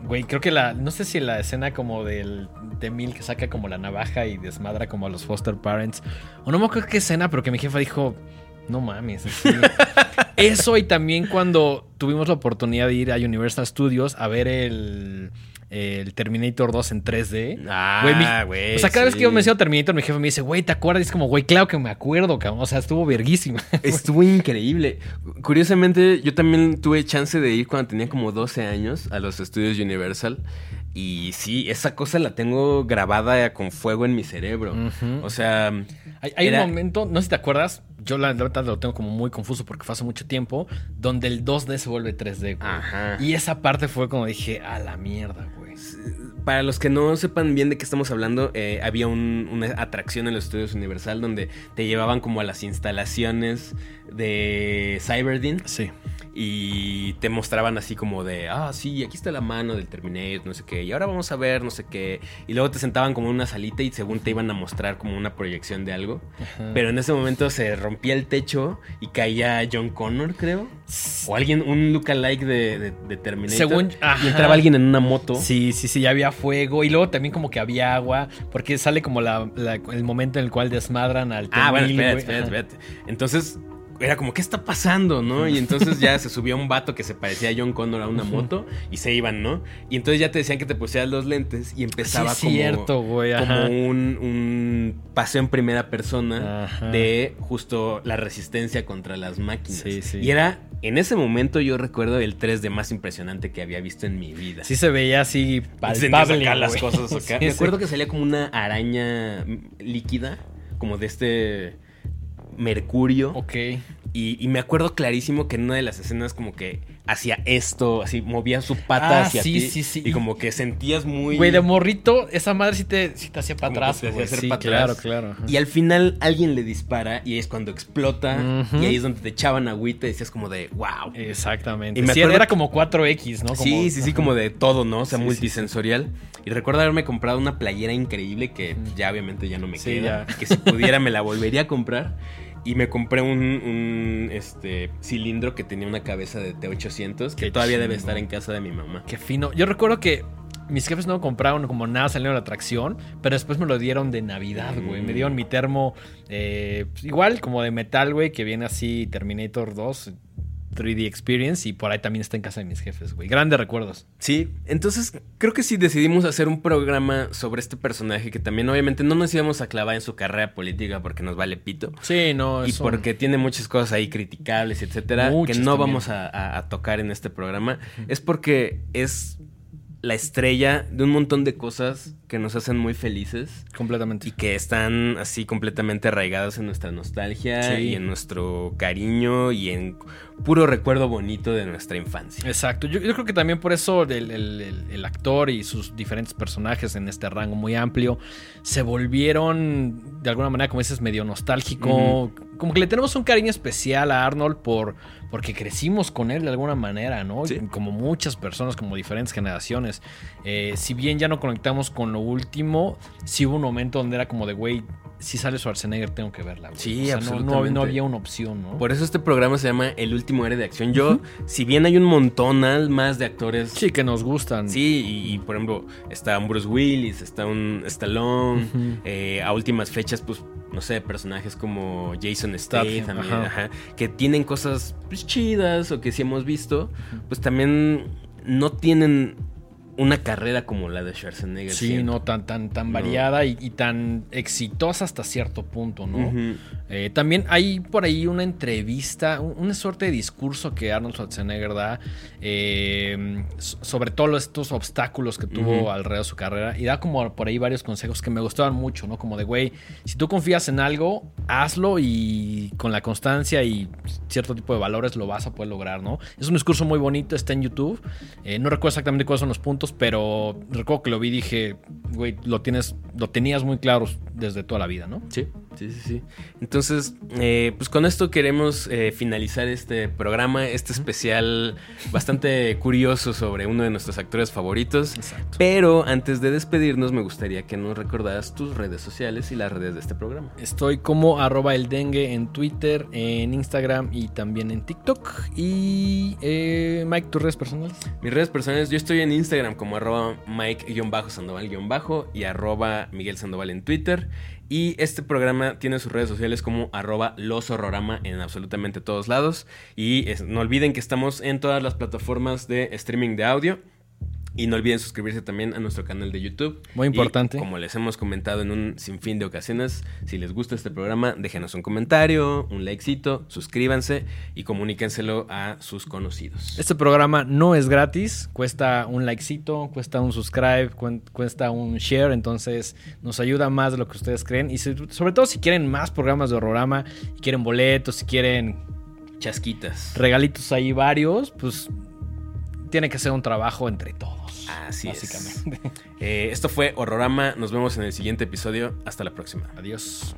Güey, creo que la... No sé si la escena como del... De Mil que saca como la navaja y desmadra como a los foster parents. O no me acuerdo qué escena, pero que mi jefa dijo... No mames. así". Eso y también cuando tuvimos la oportunidad de ir a Universal Studios a ver el... El Terminator 2 en 3D. Ah, Güey, O sea, cada vez que yo menciono Terminator, mi jefe me dice, güey, ¿te acuerdas? Y es como, güey, claro que me acuerdo, cabrón. O sea, estuvo verguísima. Estuvo increíble. Curiosamente, yo también tuve chance de ir cuando tenía como 12 años a los estudios Universal. Y sí, esa cosa la tengo grabada con fuego en mi cerebro. O sea, Hay, hay Era- un momento, no sé si te acuerdas, yo la verdad lo tengo como muy confuso porque fue hace mucho tiempo, donde el 2D se vuelve 3D, güey. Ajá. Y esa parte fue como dije, a la mierda, güey. Para los que no sepan bien de qué estamos hablando, eh, había un- una atracción en los estudios Universal donde te llevaban como a las instalaciones de Cyberdin Sí. Y te mostraban así como de, ah, sí, aquí está la mano del Terminator, no sé qué, y ahora vamos a ver, no sé qué. Y luego te sentaban como en una salita y según te iban a mostrar como una proyección de algo. Ajá. Pero en ese momento se rompía el techo y caía John Connor, creo. O alguien, un lookalike de, de, de Terminator. Según- ajá. y entraba alguien en una moto. Sí, sí, sí, ya había fuego. Y luego también como que había agua, porque sale como la, la- el momento en el cual desmadran al Ah, bueno, T-1000, espérate, espérate, espérate. Entonces, era como, ¿qué está pasando, no? Y entonces ya se subió un vato que se parecía a John Connor a una moto y se iban, ¿no? Y entonces ya te decían que te pusieras los lentes y empezaba Sí, como, cierto, un, un paseo en primera persona Ajá. de justo la resistencia contra las máquinas. Sí, sí. Y era, en ese momento yo recuerdo el 3D más impresionante que había visto en mi vida. Sí se veía así palpable, acá las cosas acá. Me acuerdo que salía como una araña líquida, como de este mercurio. Ok. Y, y me acuerdo clarísimo que en una de las escenas como que hacía esto, así movía su pata Ah, hacia sí, ti. sí, sí. Y como que sentías muy... Güey, de morrito, esa madre sí te, sí te hacía para atrás. te hacía hacer para claro, atrás. claro. ajá. Y al final alguien le dispara y es cuando explota. Y ahí es donde te echaban agüita y decías como de, wow. Exactamente. Y me acuerdo era como 4X, ¿no? Como- Sí, sí, sí, como de todo, ¿no? O sea, multisensorial. Y recuerdo haberme comprado una playera increíble que ya obviamente ya no me queda. ya. Que si pudiera me la volvería a comprar. Y me compré un, un, este, cilindro que tenía una cabeza de T800 que Qué todavía debe estar en casa de mi mamá. Qué fino. Yo recuerdo que mis jefes no compraron como nada saliendo de la atracción, pero después me lo dieron de Navidad, güey. Mm. Me dieron mi termo eh, igual, como de metal, güey, que viene así Terminator 2. 3D Experience y por ahí también está en casa de mis jefes, güey. Grandes recuerdos. Sí, entonces creo que sí decidimos hacer un programa sobre este personaje que también obviamente no nos íbamos a clavar en su carrera política porque nos vale pito. Sí, no, Y eso- porque tiene muchas cosas ahí criticables, etcétera, Muchas que no también. vamos a, a- a tocar en este programa, es porque es la estrella de un montón de cosas que nos hacen muy felices completamente. y que están así completamente arraigadas en nuestra nostalgia Sí. y en nuestro cariño y en puro recuerdo bonito de nuestra infancia. Exacto. Yo, yo creo que también por eso el, el- el- el actor y sus diferentes personajes en este rango muy amplio se volvieron, de alguna manera, como dices, medio nostálgico. Como que le tenemos un cariño especial a Arnold por, porque crecimos con él de alguna manera, ¿no? Sí. Como muchas personas, como diferentes generaciones. Eh, si bien ya no conectamos con lo último, sí hubo un momento donde era como de, güey, si sale Schwarzenegger tengo que verla. güey". Sí, O sea, no, absolutamente. no había una opción, ¿no? Por eso este programa se llama El último héroe de acción. Yo, si bien hay un montón más de actores Sí, que nos gustan. Sí, y, y, por ejemplo, está un Bruce Willis, está un Stallone. Eh, a últimas fechas, pues, no sé, personajes como Jason Statham, ajá, ajá. ajá, que tienen cosas pues, chidas o que sí hemos visto, pues también no tienen una carrera como la de Schwarzenegger. Sí, siento. no tan, tan, tan No. variada y, y tan exitosa hasta cierto punto, ¿no? Eh, también hay por ahí una entrevista, un- una suerte de discurso que Arnold Schwarzenegger da eh, so- sobre todos estos obstáculos que tuvo alrededor de su carrera y da como por ahí varios consejos que me gustaban mucho, ¿no? Como de, güey, si tú confías en algo, hazlo y con la constancia y cierto tipo de valores lo vas a poder lograr, ¿no? Es un discurso muy bonito, está en YouTube. Eh, no recuerdo exactamente cuáles son los puntos, pero recuerdo que lo vi y dije, güey, lo tienes, lo tenías muy claro desde toda la vida, ¿no? Sí, sí, sí, sí. Entonces, eh, pues con esto queremos eh, finalizar este programa, este especial bastante curioso sobre uno de nuestros actores favoritos. Exacto. Pero antes de despedirnos, me gustaría que nos recordaras tus redes sociales y las redes de este programa. Estoy como arroba el dengue en Twitter, en Instagram y también en TikTok. Y eh, Mike, tus redes personales. Mis redes personales, yo estoy en Instagram como arroba Mike-Sandoval- y arroba Miguel Sandoval en Twitter. Y este programa tiene sus redes sociales como arroba Los Horrorama en absolutamente todos lados. Y no olviden que estamos en todas las plataformas de streaming de audio. Y no olviden suscribirse también a nuestro canal de YouTube. Muy importante. Y como les hemos comentado en un sinfín de ocasiones, si les gusta este programa, déjenos un comentario, un likecito, suscríbanse y comuníquenselo a sus conocidos. Este programa no es gratis, cuesta un likecito, cuesta un subscribe, cuesta un share, entonces nos ayuda más de lo que ustedes creen. Y sobre todo si quieren más programas de horrorama, si quieren boletos, si quieren Chasquitas. regalitos ahí varios, pues tiene que ser un trabajo entre todos. Así es. básicamente. Eh, esto fue Horrorama. Nos vemos en el siguiente episodio. Hasta la próxima. Adiós.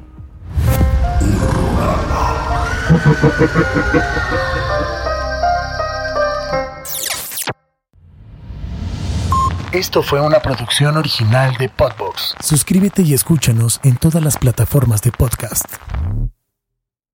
Esto fue una producción original de Podbox. Suscríbete y escúchanos en todas las plataformas de podcast.